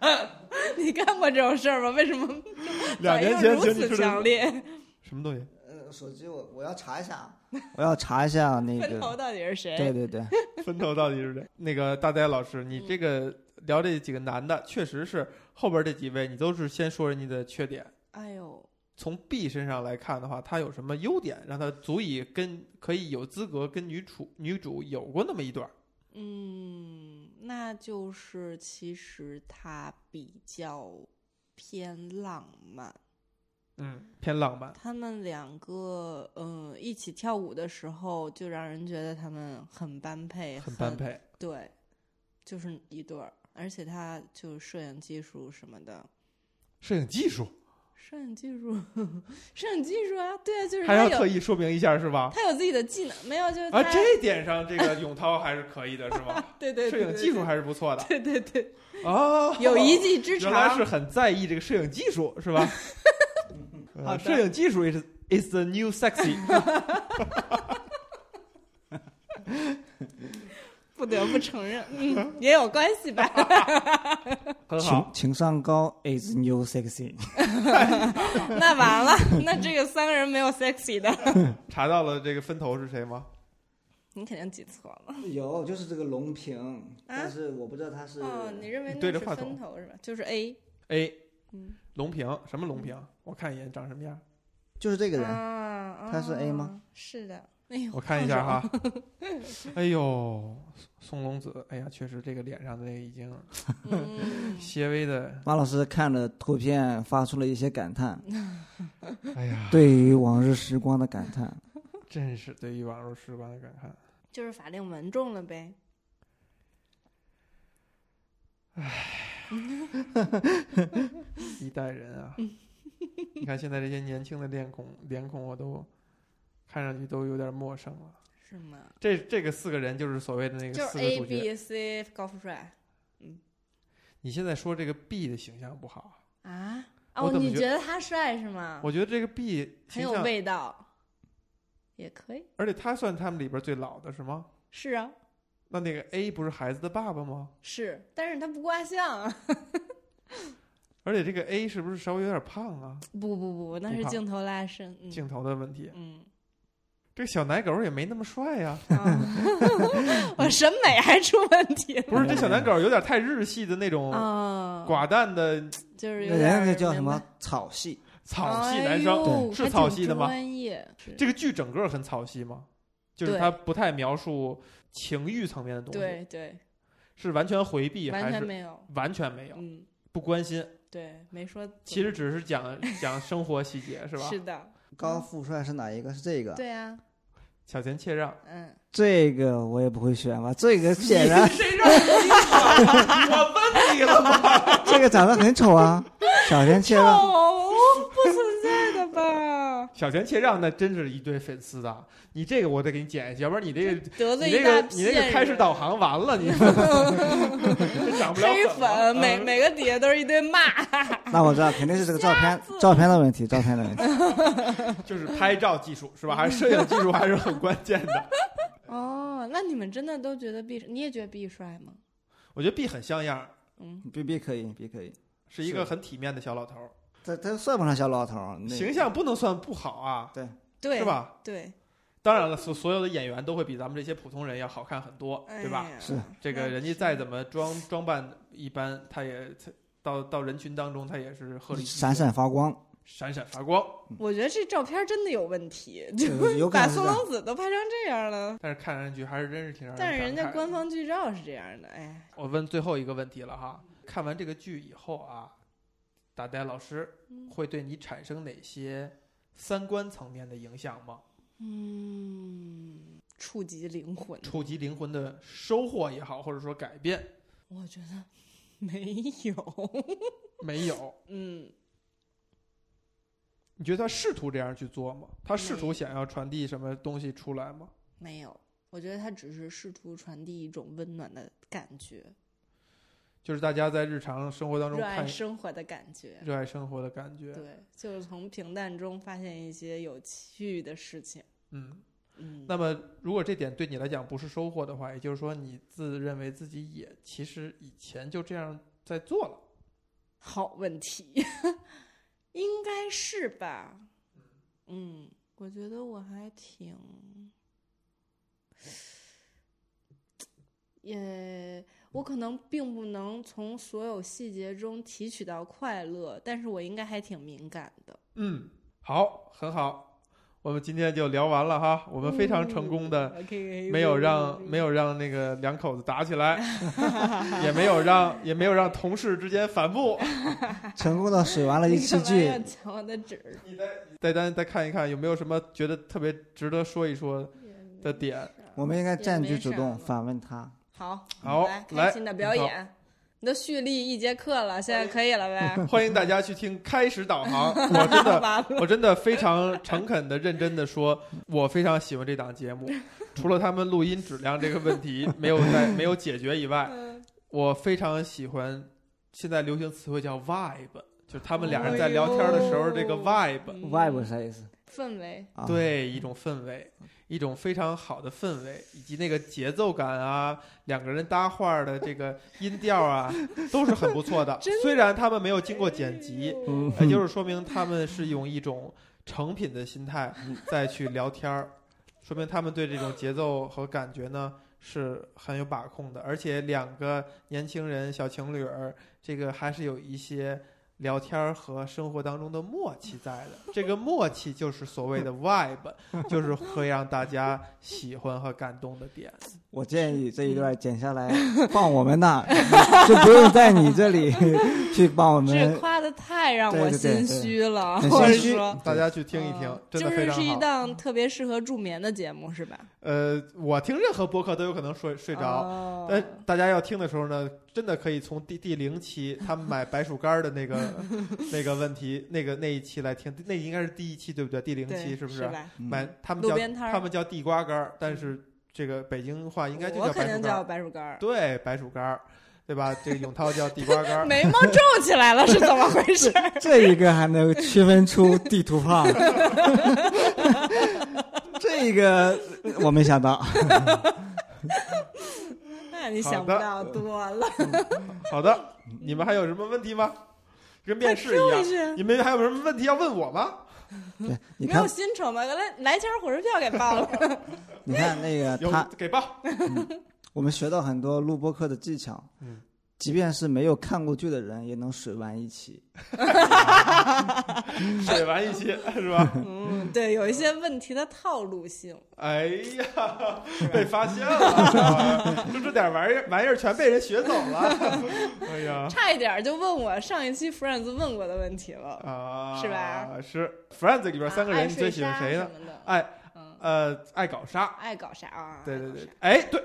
[LAUGHS] 你干过这种事儿吗？为什么 [LAUGHS] 两年反应如此前请你吃的强烈？什么东西？呃，手机我我要查一下，我要查一下那个分头个。到底是谁？对对对，分头到底是谁？那个大呆老师，你这个聊这几个男的，确实是后边这几位，你都是先说人家的缺点。哎呦，从 B 身上来看的话，他有什么优点，让他足以跟可以有资格跟女主女主有过那么一段？嗯，那就是其实他比较偏浪漫。嗯，偏浪漫。他们两个，嗯，一起跳舞的时候，就让人觉得他们很般配，很般。配。对，就是一对儿，而且他就摄影技术什么的，摄影技术摄影技术，[LAUGHS] 摄影技术啊，对啊，就是还要特意说明一下是吧？他有自己的技能，没有就是啊，这一点上这个永涛还是可以的，是吗？[LAUGHS] 对对摄对对影技术还是不错的对对对，哦，有一技之长原来是。很在意这个摄影技术，是吧？[LAUGHS] 啊摄影技术 is is the new sexy。不得不承认，嗯，也有关系吧。[LAUGHS] 很好情，情商高 is new sexy。[LAUGHS] 那完了，那这个三个人没有 sexy 的，[LAUGHS] 查到了这个分头是谁吗？你肯定记错了。有，就是这个龙平，但是我不知道他是。哦，你认为那着话筒分头是吧？就是 A。A 嗯，龙平什么龙平？我看一眼长什么样，就是这个人，啊，他是 A 吗啊？是的。我看一下。哈。哎呦，宋龙子，哎呀，确实这个脸上的那个已经 [LAUGHS] 嗯，些微的，马老师看了图片，发出了一些感叹，[LAUGHS] 哎呀，对于往日时光的感叹。真是对于往日时光的感叹。就是法令纹重了呗。[LAUGHS] 一代人啊！你看现在这些年轻的脸孔，脸孔我都看上去都有点陌生了。是吗？这这个四个人就是所谓的那个就是四个 A、主角。B、C 高富帅嗯你现在说这个 B 的形象不好，啊？哦，怎么觉你觉得他帅是吗？我觉得这个 B 很有象，味道，也可以。而且他算他们里边最老的是吗？是啊，那那个 A 不是孩子的爸爸吗？是，但是他不挂相啊。[LAUGHS] 而且这个 A 是不是稍微有点胖啊？[LAUGHS] 不不不，那是镜头拉伸。嗯镜头的问题。嗯，这个小奶狗也没那么帅呀、啊 [LAUGHS] 我审美还出问题了不是这小奶狗有点太日系的那种啊，寡淡的就是人家叫什么草系？草系男生。哎是草系的吗专业，这个剧整个很草系吗？就是对它不太描述情欲层面的东西，对对，是完全回避完还是全没有。完全没有嗯，不关心？对，没说。其实只是讲讲生活细节是吧？是的，高富帅是哪一个？是这个？对啊，小钱切让，嗯，这个我也不会选吧？这个显然谁让你选？[LAUGHS] 我问你了吗？这个长得很丑啊，小田切让。小泉切让那真是一堆粉丝的，你这个我得给你剪一下，要不然你这个得罪你那一大个你那个开始导航完了，你 [LAUGHS] 黑粉了粉，每嗯每个底下都是一堆骂。[LAUGHS] 那我知道肯定是这个照片照片的问题，照片的问题。[LAUGHS] 就是拍照技术是吧？还是摄影技术还是很关键的。哦，那你们真的都觉得 B，你也觉得 B 帅吗？我觉得 B 很像样，嗯，B B 可以，B 可以。是一个很体面的小老头儿，他他算不上小老头儿，那形象不能算不好啊，对，是？吧？对，当然了，所所有的演员都会比咱们这些普通人要好看很多，对吧？哎呀是这个人家再怎么装装扮一般，他也到到人群当中，他也是鹤立鸡群闪闪发光，闪闪发光。我觉得这照片真的有问题，就有有可把能是这样。宋龙子都拍成这样了。但是看上去还是真是挺让人但是人家感慨的官方剧照是这样的，哎，我问最后一个问题了哈，看完这个剧以后啊，大呆老师嗯会对你产生哪些三观层面的影响吗？嗯，触及灵魂，触及灵魂的收获也好，或者说改变，我觉得没有，[LAUGHS] 没有。嗯，你觉得他试图这样去做吗？他试图想要传递什么东西出来吗？没有。我觉得他只是试图传递一种温暖的感觉，就是大家在日常生活当中热爱生活的感觉。热爱生活的感觉。对，就是从平淡中发现一些有趣的事情。嗯，嗯，那么如果这点对你来讲不是收获的话，也就是说你自认为自己也其实以前就这样在做了。好问题，[LAUGHS] 应该是吧？嗯，我觉得我还挺，也我可能并不能从所有细节中提取到快乐，但是我应该还挺敏感的。嗯，好，很好。我们今天就聊完了哈，我们非常成功的的没有让没有让那个两口子打起来，[LAUGHS] 也没有让也没有让同事之间反目。[LAUGHS] 成功的水完了一次剧要，抢我的纸儿你再再单再看一看有没有什么觉得特别值得说一说的点。我们应该占据主动反问他。好，好来来开心的表演。你都蓄力一节课了，现在可以了呗？[LAUGHS] 欢迎大家去听开始导航，[LAUGHS] 我真的，我真的非常诚恳的、认真的说，我非常喜欢这档节目。[LAUGHS] 除了他们录音质量这个问题没有在没有解决以外，我非常喜欢现在流行词汇叫 vibe，就是他们俩人在聊天的时候这个 vibe，、嗯 vibe 是啥意思？氛围，啊，，对一种氛围，一种非常好的氛围，以及那个节奏感啊，两个人搭话儿的这个音调啊，都是很不错 [LAUGHS] 的。虽然他们没有经过剪辑，嗯，也就是说明他们是用一种成品的心态再去聊天儿，说明他们对这种节奏和感觉呢是很有把控的，而且两个年轻人小情侣儿，这个还是有一些聊天和生活当中的默契在的。[LAUGHS] 这个默契就是所谓的 [LAUGHS] vibe，就是会让大家喜欢和感动的点。我建议这一段剪下来 [LAUGHS] 放我们那，就不用在你这里去帮我们这。夸的太让我心虚了，很或者心虚说。大家去听一听，嗯真的就是是一。档特别适合助眠的节目，是吧？呃，我听任何播客都有可能睡睡着。哦但大家要听的时候呢，真的可以从第第零期他们买白薯干儿的那个 [LAUGHS] 那个问题，那个那一期来听，那应该是第一期对不对？第零期是不是？买他们叫他们叫地瓜干儿，但是这个北京话应该就我肯定叫白薯干儿。白薯干。对，白薯干儿，对吧？这个永涛叫地瓜干儿。眉毛皱起来了，是怎么回事？[LAUGHS] 这一个还能区分出地图炮，[LAUGHS] 这个我没想到。[LAUGHS] 那你想不到多了。好的，你们还有什么问题吗？跟面试一样，你们还有什么问题要问我吗？对，你看没有，薪酬吗？来来钱火车票给报了。[LAUGHS] 你看那个他，给报。我们学到很多录播课的技巧。嗯即便是没有看过剧的人，也能水完一期。[LAUGHS] 水完一期是吧？嗯，对，有一些问题的套路性。哎呀，被发现了，就这点玩意儿玩意儿全被人学走了。哎呀，差一点就问我上一期 Friends 问过的问题了。啊，是吧？是 Friends 里边三个人，你最喜欢谁呢？爱嗯，呃爱搞啥，爱搞啥啊？对对对哎对，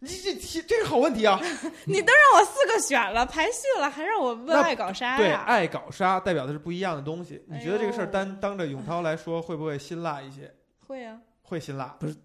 你这题这是好问题啊。[LAUGHS] 你都让我四个选了，排序了，还让我问爱搞啥对，爱搞杀代表的是不一样的东西。你觉得这个事儿哎呦单当着永涛来说，会不会辛辣一些？会啊，会辛辣，不是，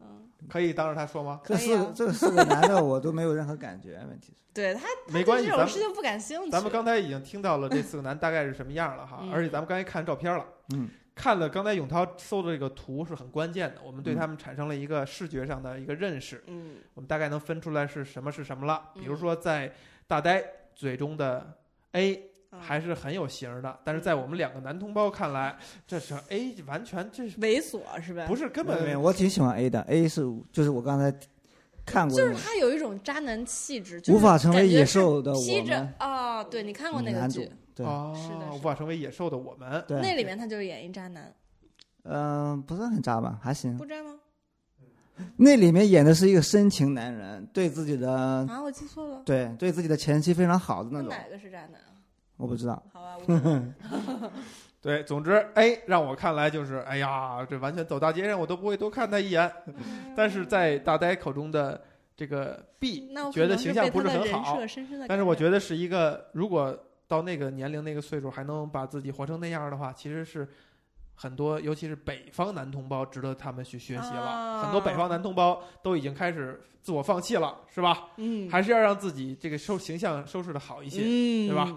可以当着他说吗？这四个这四个男的我都没有任何感觉。问题是，[LAUGHS] 对他，没关系，对这种事情不感兴趣。咱们刚才已经听到了这四个男大概是什么样了哈，[LAUGHS] 嗯而且咱们刚才看照片了，嗯，看了刚才永涛搜的这个图是很关键的，我们对嗯他们产生了一个视觉上的一个认识，嗯，我们大概能分出来是什么是什么了。嗯比如说在大呆嘴中的 A 嗯还是很有型儿的，但是在我们两个男同胞看来，这是 A 完全这是猥琐是吧？不是根本没有本我挺喜欢 A 的。A 是就是我刚才看过就是他有一种渣男气质，就是无法成为野兽的我披着们啊，对你看过那个剧？对，啊是的是无法成为野兽的我们。对，那里面他就是演一渣男，嗯、不算很渣吧？还行。不渣吗？那里面演的是一个深情男人，对自己的啊，我记错了，对对自己的前妻非常好的那种。哪个是渣男啊？我不知道，好吧，[LAUGHS] 对，总之 A 让我看来就是，哎呀，这完全走大街上我都不会多看他一眼。但是在大呆口中的这个 B，觉得形象不是很好。但是我觉得是一个，如果到那个年龄、那个岁数还能把自己活成那样的话，其实是很多，尤其是北方男同胞值得他们去学习了。啊很多北方男同胞都已经开始自我放弃了，是吧？嗯，还是要让自己这个收形象收拾的好一些。嗯，对吧？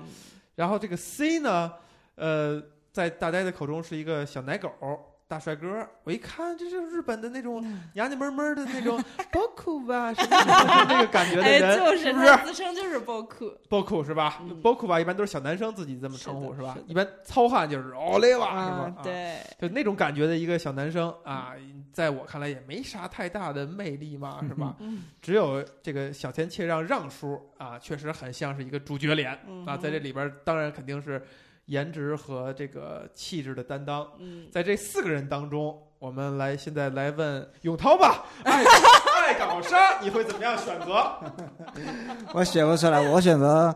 然后这个 C 呢，呃，在大呆的口中是一个小奶狗。大帅哥，我一看，这就是日本的那种娘娘们们的那种 [LAUGHS] boku 吧，什么什么那个感觉的哎，人，就是不是自称就是包酷，boku 是吧嗯？boku 吧，一般都是小男生自己这么称呼是是？吧一般糙汉就是奥雷瓦是啊吧？，啊，对，就那种感觉的一个小男生啊，在我看来也没啥太大的魅力嘛，是吧？嗯只有这个小田切让让叔啊，确实很像是一个主角脸嗯啊，在这里边当然肯定是颜值和这个气质的担当。嗯，在这四个人当中，我们来现在来问永涛吧，[LAUGHS] 爱爱搞杀，你会怎么样选择？[LAUGHS] 我选不出来，我选择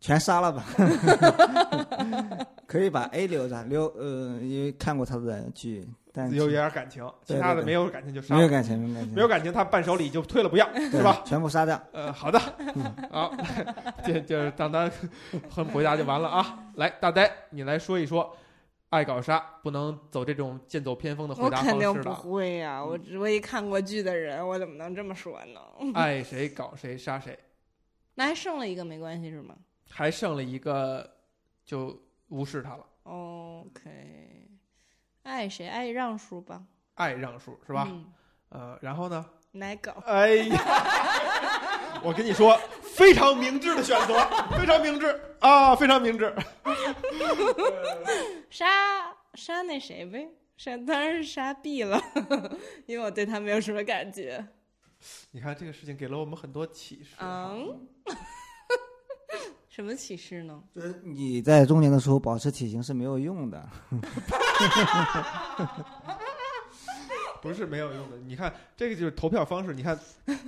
全杀了吧。[LAUGHS] 可以把 A 留着，留呃，因为看过他的剧，但有一点感情，其他的没有感情就杀了。没有感情，没有感情，没有感情，他伴手礼就退了不要，[LAUGHS] 是吧？？[LAUGHS] 全部杀掉。呃，好的，好，这就是当他很回答就完了啊。来，大呆，你来说一说，爱搞杀不能走这种剑走偏锋的回我答肯定不方式了。会呀，我只唯一看过剧的人，我怎么能这么说呢？爱谁搞谁杀谁，那还剩了一个没关系是吗还剩了一个就无视他了。？OK，爱谁爱让叔吧，爱让数是吧？嗯呃，然后呢？奶狗，哎呀，[LAUGHS] 我跟你说，非常明智的选择，非常明智啊，非常明智。[LAUGHS] 杀杀那谁呗，杀当然是杀 B 了，[LAUGHS] 因为我对他没有什么感觉。你看这个事情给了我们很多启示。嗯，什么启示呢？就是你在中年的时候保持体型是没有用的。[LAUGHS] 不是没有用的。你看，这个就是投票方式。你看，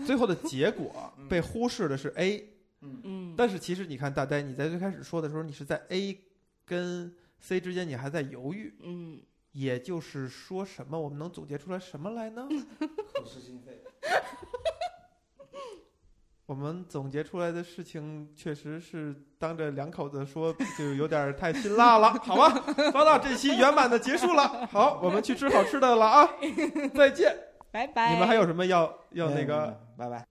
最后的结果被忽视的是 A，嗯，但是其实你看，大呆，你在最开始说的时候，你是在 A 跟 C 之间，你还在犹豫。嗯，也就是说，什么？我们能总结出来什么来呢？[LAUGHS] 口是心非。我们总结出来的事情，确实是当着两口子说，就有点太辛辣了，好吧？说到这期圆满的结束了。好，我们去吃好吃的了啊！再见。拜拜。你们还有什么要要那个？拜拜。